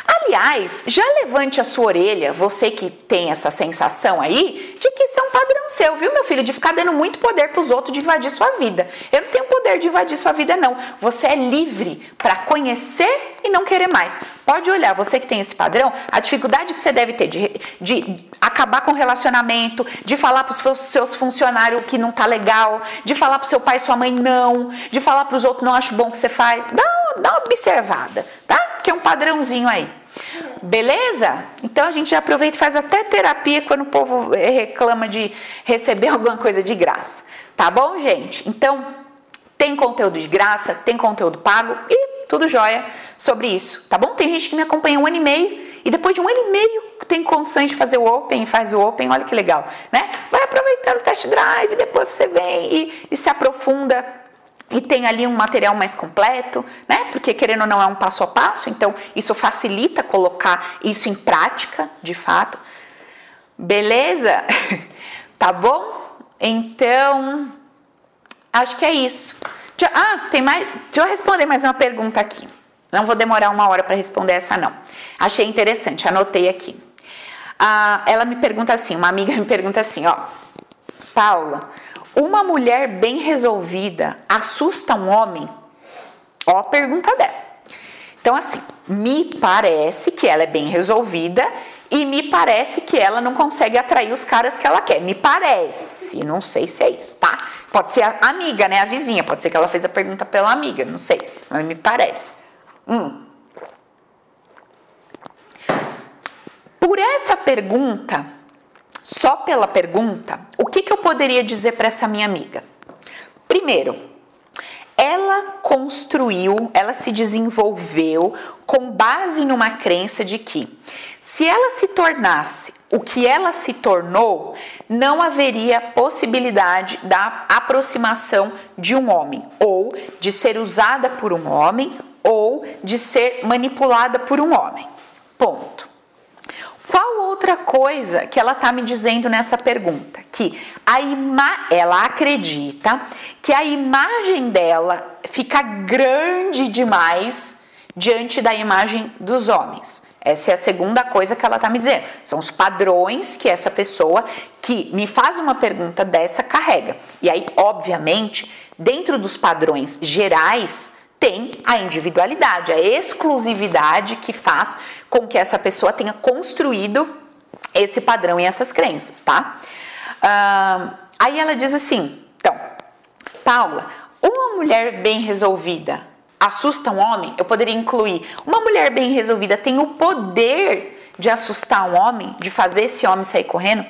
Aliás, já levante a sua orelha, você que tem essa sensação aí, de que isso é um padrão seu, viu, meu filho? De ficar dando muito poder para os outros de invadir sua vida. Eu não tenho poder de invadir sua vida, não. Você é livre para conhecer e não querer mais. Pode olhar, você que tem esse padrão, a dificuldade que você deve ter de, de acabar com o relacionamento, de falar para os seus funcionários que não tá legal, de falar para seu pai e sua mãe não, de falar para os outros não acho bom que você faz. Dá, dá uma observada, tá? Que é um padrãozinho aí. Beleza? Então a gente aproveita e faz até terapia quando o povo reclama de receber [laughs] alguma coisa de graça. Tá bom, gente? Então, tem conteúdo de graça, tem conteúdo pago e tudo jóia sobre isso, tá bom? Tem gente que me acompanha um ano e meio e depois de um ano e meio tem condições de fazer o Open e faz o Open, olha que legal, né? Vai aproveitando o test drive, depois você vem e, e se aprofunda e tem ali um material mais completo, né? Porque querendo ou não é um passo a passo, então isso facilita colocar isso em prática, de fato. Beleza? [laughs] tá bom? Então, acho que é isso. Ah, tem mais. Deixa eu responder mais uma pergunta aqui. Não vou demorar uma hora para responder essa, não. Achei interessante, anotei aqui. Ah, ela me pergunta assim, uma amiga me pergunta assim, ó, Paula, uma mulher bem resolvida assusta um homem? Ó a pergunta dela. Então, assim, me parece que ela é bem resolvida e me parece que ela não consegue atrair os caras que ela quer. Me parece, não sei se é isso, tá? Pode ser a amiga, né? A vizinha, pode ser que ela fez a pergunta pela amiga, não sei, mas me parece. Hum. Por essa pergunta, só pela pergunta, o que, que eu poderia dizer para essa minha amiga? Primeiro, ela construiu, ela se desenvolveu com base numa crença de que se ela se tornasse o que ela se tornou, não haveria possibilidade da aproximação de um homem, ou de ser usada por um homem, ou de ser manipulada por um homem. Ponto. Qual outra coisa que ela está me dizendo nessa pergunta? Que a ima ela acredita que a imagem dela fica grande demais diante da imagem dos homens. Essa é a segunda coisa que ela está me dizendo. São os padrões que essa pessoa que me faz uma pergunta dessa carrega. E aí, obviamente, dentro dos padrões gerais, tem a individualidade, a exclusividade que faz com que essa pessoa tenha construído esse padrão e essas crenças, tá? Aí ela diz assim: então, Paula, uma mulher bem resolvida assusta um homem? Eu poderia incluir: uma mulher bem resolvida tem o poder de assustar um homem, de fazer esse homem sair correndo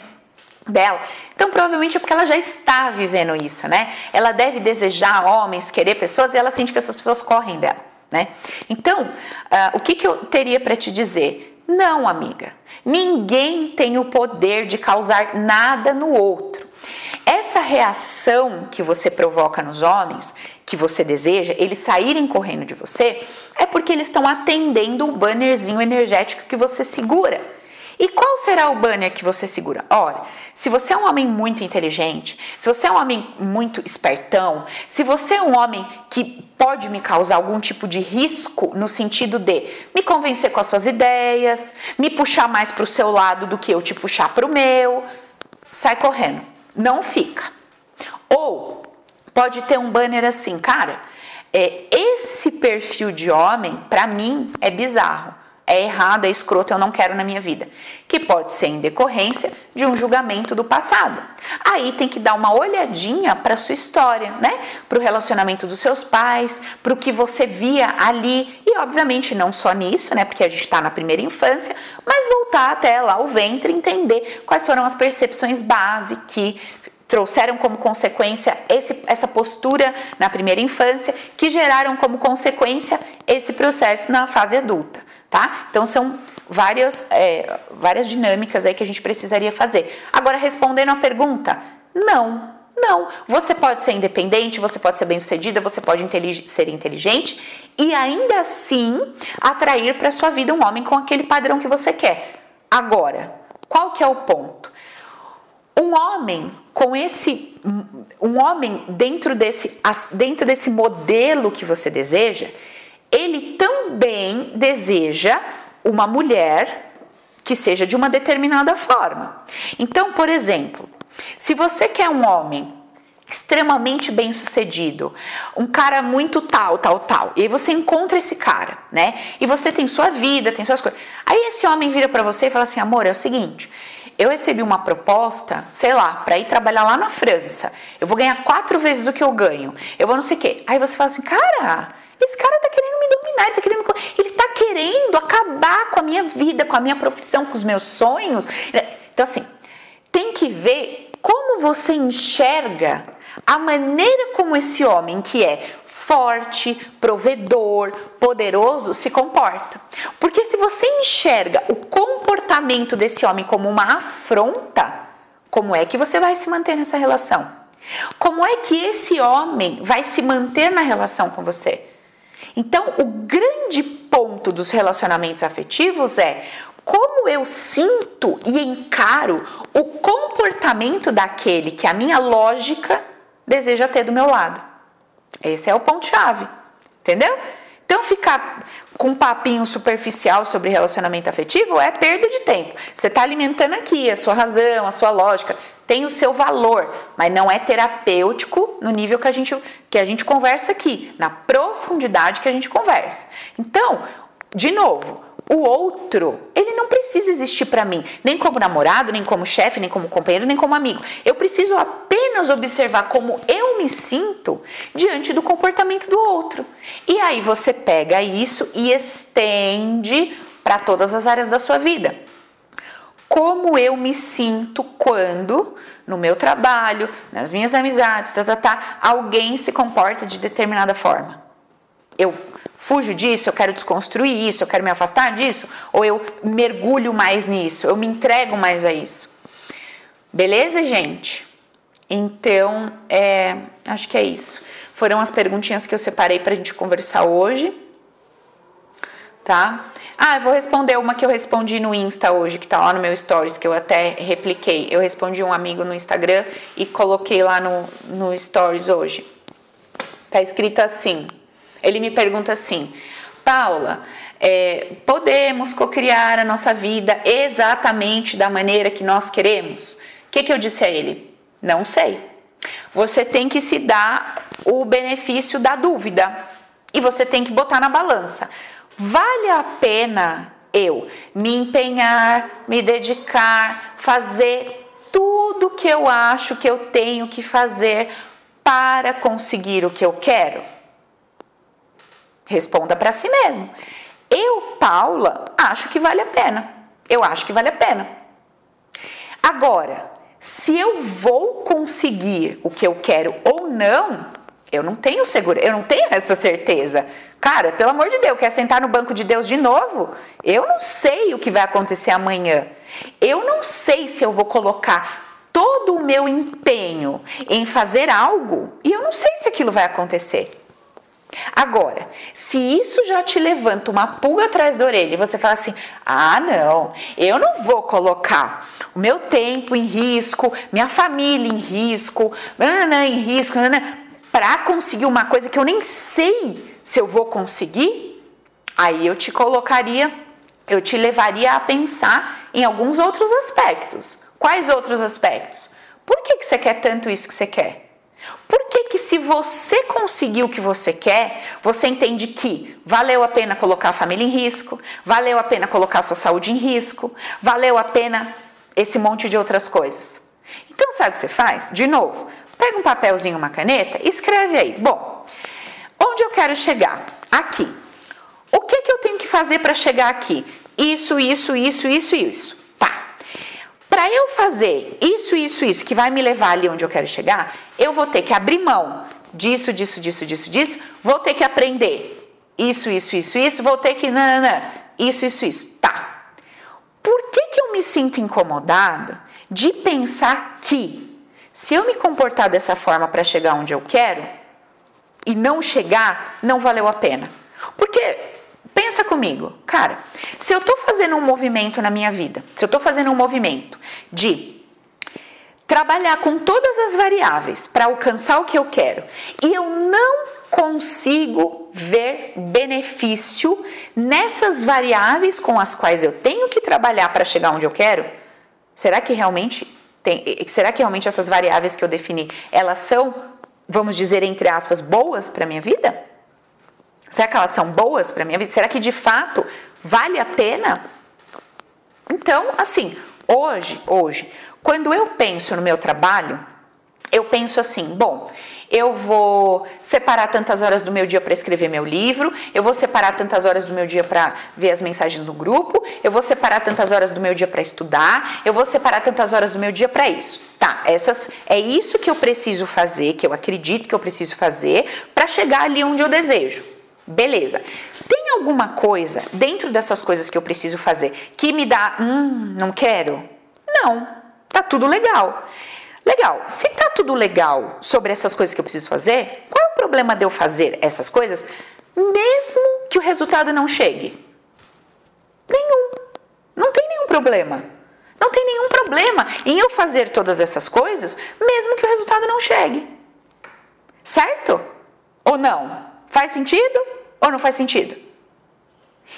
dela. Então, provavelmente é porque ela já está vivendo isso, né? Ela deve desejar homens, querer pessoas e ela sente que essas pessoas correm dela, né? Então, uh, o que, que eu teria para te dizer? Não, amiga. Ninguém tem o poder de causar nada no outro. Essa reação que você provoca nos homens, que você deseja, eles saírem correndo de você, é porque eles estão atendendo o bannerzinho energético que você segura. E qual será o banner que você segura? Olha, se você é um homem muito inteligente, se você é um homem muito espertão, se você é um homem que pode me causar algum tipo de risco no sentido de me convencer com as suas ideias, me puxar mais para o seu lado do que eu te puxar para o meu, sai correndo, não fica. Ou pode ter um banner assim, cara, é, esse perfil de homem, para mim, é bizarro é errado, é escroto, eu não quero na minha vida. Que pode ser em decorrência de um julgamento do passado. Aí tem que dar uma olhadinha para sua história, né? Para o relacionamento dos seus pais, para o que você via ali. E obviamente não só nisso, né? Porque a gente está na primeira infância, mas voltar até lá o ventre entender quais foram as percepções base que trouxeram como consequência esse, essa postura na primeira infância, que geraram como consequência esse processo na fase adulta tá? Então são várias, é, várias dinâmicas aí que a gente precisaria fazer. Agora, respondendo a pergunta, não, não. Você pode ser independente, você pode ser bem-sucedida, você pode intelig ser inteligente e ainda assim atrair para sua vida um homem com aquele padrão que você quer. Agora, qual que é o ponto? Um homem com esse um homem dentro desse dentro desse modelo que você deseja, ele deseja uma mulher que seja de uma determinada forma. Então, por exemplo, se você quer um homem extremamente bem sucedido, um cara muito tal, tal, tal, e aí você encontra esse cara, né? E você tem sua vida, tem suas coisas. Aí esse homem vira para você e fala assim: amor, é o seguinte. Eu recebi uma proposta, sei lá, para ir trabalhar lá na França. Eu vou ganhar quatro vezes o que eu ganho. Eu vou não sei o quê. Aí você fala assim, cara, esse cara tá querendo me dominar, ele tá querendo, ele tá querendo acabar com a minha vida, com a minha profissão, com os meus sonhos. Então, assim, tem que ver como você enxerga a maneira como esse homem que é forte, provedor, poderoso se comporta. Porque se você enxerga o comportamento desse homem como uma afronta, como é que você vai se manter nessa relação? Como é que esse homem vai se manter na relação com você? Então, o grande ponto dos relacionamentos afetivos é como eu sinto e encaro o comportamento daquele que a minha lógica deseja ter do meu lado. Esse é o ponto-chave, entendeu? Então ficar com um papinho superficial sobre relacionamento afetivo, é perda de tempo. Você está alimentando aqui a sua razão, a sua lógica, tem o seu valor, mas não é terapêutico no nível que a gente, que a gente conversa aqui, na profundidade que a gente conversa. Então, de novo, o outro, ele não precisa existir para mim, nem como namorado, nem como chefe, nem como companheiro, nem como amigo. Eu preciso apenas observar como eu me sinto diante do comportamento do outro. E aí você pega isso e estende para todas as áreas da sua vida. Como eu me sinto quando no meu trabalho, nas minhas amizades, tá, tá, tá, alguém se comporta de determinada forma. Eu fujo disso, eu quero desconstruir isso, eu quero me afastar disso, ou eu mergulho mais nisso, eu me entrego mais a isso. Beleza, gente? Então, é, acho que é isso. Foram as perguntinhas que eu separei para a gente conversar hoje. Tá? Ah, eu vou responder uma que eu respondi no Insta hoje, que tá lá no meu Stories, que eu até repliquei. Eu respondi um amigo no Instagram e coloquei lá no, no Stories hoje. Tá escrito assim: ele me pergunta assim, Paula, é, podemos cocriar a nossa vida exatamente da maneira que nós queremos? O que, que eu disse a ele? Não sei. Você tem que se dar o benefício da dúvida e você tem que botar na balança. Vale a pena eu me empenhar, me dedicar, fazer tudo que eu acho que eu tenho que fazer para conseguir o que eu quero? Responda para si mesmo. Eu, Paula, acho que vale a pena. Eu acho que vale a pena. Agora, se eu vou conseguir o que eu quero ou não, eu não tenho segura, eu não tenho essa certeza. Cara, pelo amor de Deus, quer sentar no banco de Deus de novo? Eu não sei o que vai acontecer amanhã. Eu não sei se eu vou colocar todo o meu empenho em fazer algo e eu não sei se aquilo vai acontecer. Agora, se isso já te levanta uma pulga atrás da orelha e você fala assim: ah, não, eu não vou colocar o meu tempo em risco, minha família em risco, em risco, para conseguir uma coisa que eu nem sei se eu vou conseguir, aí eu te colocaria, eu te levaria a pensar em alguns outros aspectos. Quais outros aspectos? Por que, que você quer tanto isso que você quer? Por que, que se você conseguir o que você quer, você entende que valeu a pena colocar a família em risco, valeu a pena colocar a sua saúde em risco, valeu a pena esse monte de outras coisas? Então, sabe o que você faz? De novo, pega um papelzinho, uma caneta e escreve aí. Bom, onde eu quero chegar? Aqui. O que, que eu tenho que fazer para chegar aqui? Isso, isso, isso, isso, isso. Para eu fazer isso, isso, isso, que vai me levar ali onde eu quero chegar, eu vou ter que abrir mão disso, disso, disso, disso, disso, vou ter que aprender isso, isso, isso, isso, vou ter que. Não, não, não, isso, isso, isso. Tá. Por que, que eu me sinto incomodado de pensar que, se eu me comportar dessa forma para chegar onde eu quero e não chegar, não valeu a pena? Porque Pensa comigo, cara, se eu estou fazendo um movimento na minha vida, se eu estou fazendo um movimento de trabalhar com todas as variáveis para alcançar o que eu quero e eu não consigo ver benefício nessas variáveis com as quais eu tenho que trabalhar para chegar onde eu quero, será que realmente tem, será que realmente essas variáveis que eu defini, elas são, vamos dizer entre aspas, boas para minha vida? Será que elas são boas para minha vida? Será que de fato vale a pena? Então, assim, hoje, hoje, quando eu penso no meu trabalho, eu penso assim, bom, eu vou separar tantas horas do meu dia para escrever meu livro, eu vou separar tantas horas do meu dia para ver as mensagens no grupo, eu vou separar tantas horas do meu dia para estudar, eu vou separar tantas horas do meu dia para isso. Tá, essas é isso que eu preciso fazer, que eu acredito que eu preciso fazer para chegar ali onde eu desejo. Beleza. Tem alguma coisa dentro dessas coisas que eu preciso fazer que me dá, hum, não quero? Não, tá tudo legal. Legal. Se tá tudo legal sobre essas coisas que eu preciso fazer, qual é o problema de eu fazer essas coisas, mesmo que o resultado não chegue? Nenhum. Não tem nenhum problema. Não tem nenhum problema em eu fazer todas essas coisas, mesmo que o resultado não chegue. Certo? Ou não? Faz sentido? Ou não faz sentido?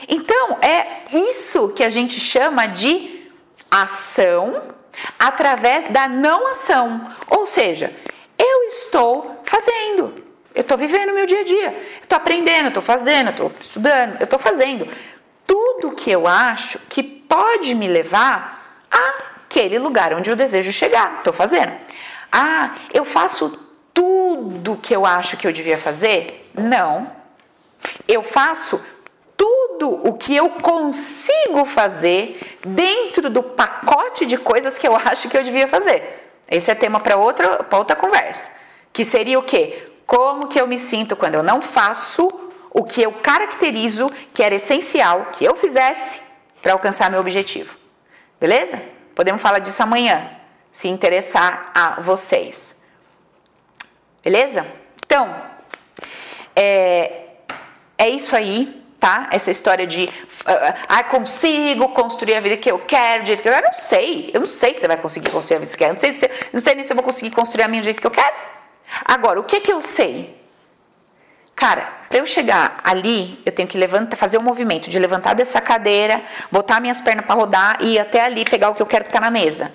Então, é isso que a gente chama de ação através da não ação. Ou seja, eu estou fazendo, eu estou vivendo o meu dia a dia, eu estou aprendendo, estou fazendo, estou estudando, eu estou fazendo tudo que eu acho que pode me levar àquele lugar onde eu desejo chegar. Estou fazendo. Ah, eu faço tudo que eu acho que eu devia fazer? Não. Eu faço tudo o que eu consigo fazer dentro do pacote de coisas que eu [laughs] acho que eu devia fazer. Esse é tema para outra, outra conversa. Que seria o quê? Como que eu me sinto quando eu não faço o que eu caracterizo que era essencial que eu fizesse para alcançar meu objetivo. Beleza? Podemos falar disso amanhã, se interessar a vocês. Beleza? Então, é, é isso aí, tá? Essa história de uh, ah, consigo construir a vida que eu quero, do jeito que eu quero. Eu não sei. Eu não sei se você vai conseguir construir a vida que você quer. Eu não sei, se, nem se eu vou conseguir construir a minha do jeito que eu quero. Agora, o que que eu sei? Cara, para eu chegar ali, eu tenho que levantar, fazer o um movimento de levantar dessa cadeira, botar minhas pernas para rodar e ir até ali pegar o que eu quero que está na mesa.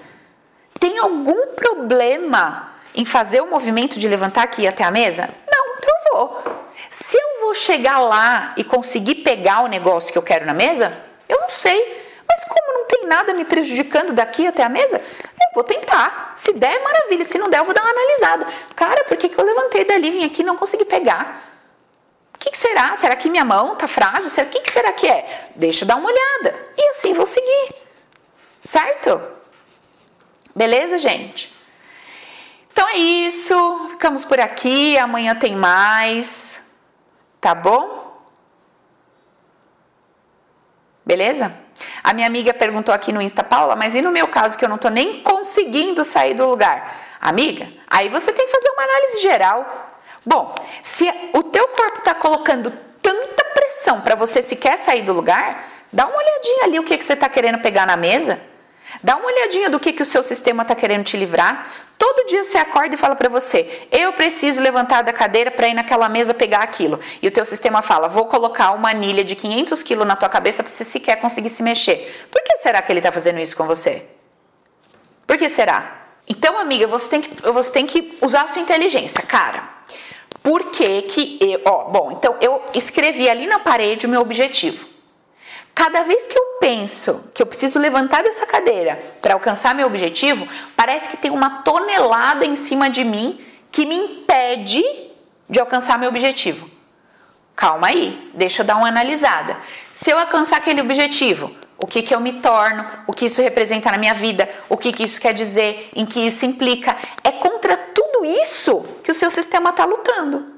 Tem algum problema em fazer o movimento de levantar aqui até a mesa? Não, então eu vou. Se eu vou chegar lá e conseguir pegar o negócio que eu quero na mesa, eu não sei. Mas como não tem nada me prejudicando daqui até a mesa, eu vou tentar. Se der, maravilha. Se não der, eu vou dar uma analisada. Cara, por que, que eu levantei dali, vim aqui e não consegui pegar? que, que será? Será que minha mão está frágil? Será que, que será que é? Deixa eu dar uma olhada. E assim vou seguir. Certo? Beleza, gente? Então é isso. Ficamos por aqui. Amanhã tem mais. Tá bom? Beleza? A minha amiga perguntou aqui no Insta, Paula, mas e no meu caso que eu não tô nem conseguindo sair do lugar? Amiga, aí você tem que fazer uma análise geral. Bom, se o teu corpo está colocando tanta pressão para você sequer sair do lugar, dá uma olhadinha ali o que, que você está querendo pegar na mesa. Dá uma olhadinha do que, que o seu sistema está querendo te livrar. Todo dia você acorda e fala para você: eu preciso levantar da cadeira para ir naquela mesa pegar aquilo. E o teu sistema fala: vou colocar uma anilha de 500 quilos na tua cabeça para você sequer conseguir se mexer. Por que será que ele está fazendo isso com você? Por que será? Então, amiga, você tem que, você tem que usar a sua inteligência, cara. Por que que eu, ó, bom, então eu escrevi ali na parede o meu objetivo. Cada vez que eu penso que eu preciso levantar dessa cadeira para alcançar meu objetivo, parece que tem uma tonelada em cima de mim que me impede de alcançar meu objetivo. Calma aí, deixa eu dar uma analisada. Se eu alcançar aquele objetivo, o que, que eu me torno, o que isso representa na minha vida, o que, que isso quer dizer, em que isso implica. É contra tudo isso que o seu sistema está lutando.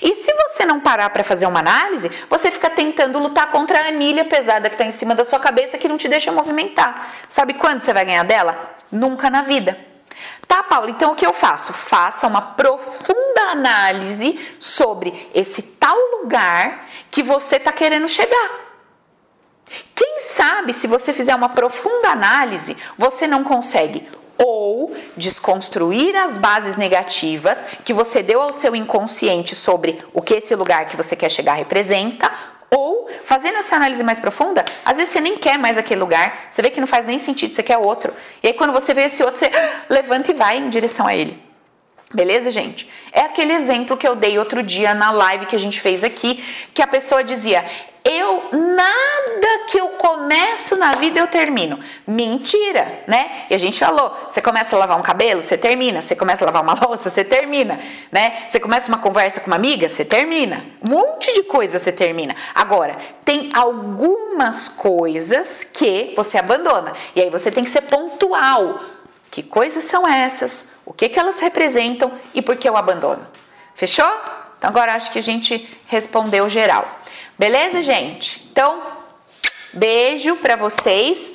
E se você não parar para fazer uma análise, você fica tentando lutar contra a anilha pesada que está em cima da sua cabeça que não te deixa movimentar. Sabe quando você vai ganhar dela? Nunca na vida. Tá, Paula? Então o que eu faço? Faça uma profunda análise sobre esse tal lugar que você está querendo chegar. Quem sabe se você fizer uma profunda análise, você não consegue ou desconstruir as bases negativas que você deu ao seu inconsciente sobre o que esse lugar que você quer chegar representa, ou fazendo essa análise mais profunda, às vezes você nem quer mais aquele lugar, você vê que não faz nem sentido, você quer outro. E aí quando você vê esse outro, você [gasps] levanta e vai em direção a ele. Beleza, gente? É aquele exemplo que eu dei outro dia na live que a gente fez aqui, que a pessoa dizia: eu nada que eu começo na vida eu termino. Mentira, né? E a gente falou, você começa a lavar um cabelo, você termina. Você começa a lavar uma [laughs] louça, você termina, né? Você começa uma conversa com uma amiga, você termina. Um monte de coisa você termina. Agora, tem algumas coisas que você abandona. E aí você tem que ser pontual. Que coisas são essas? O que que elas representam e por que eu abandono? Fechou? Então agora acho que a gente respondeu geral. Beleza, gente? Então, beijo para vocês.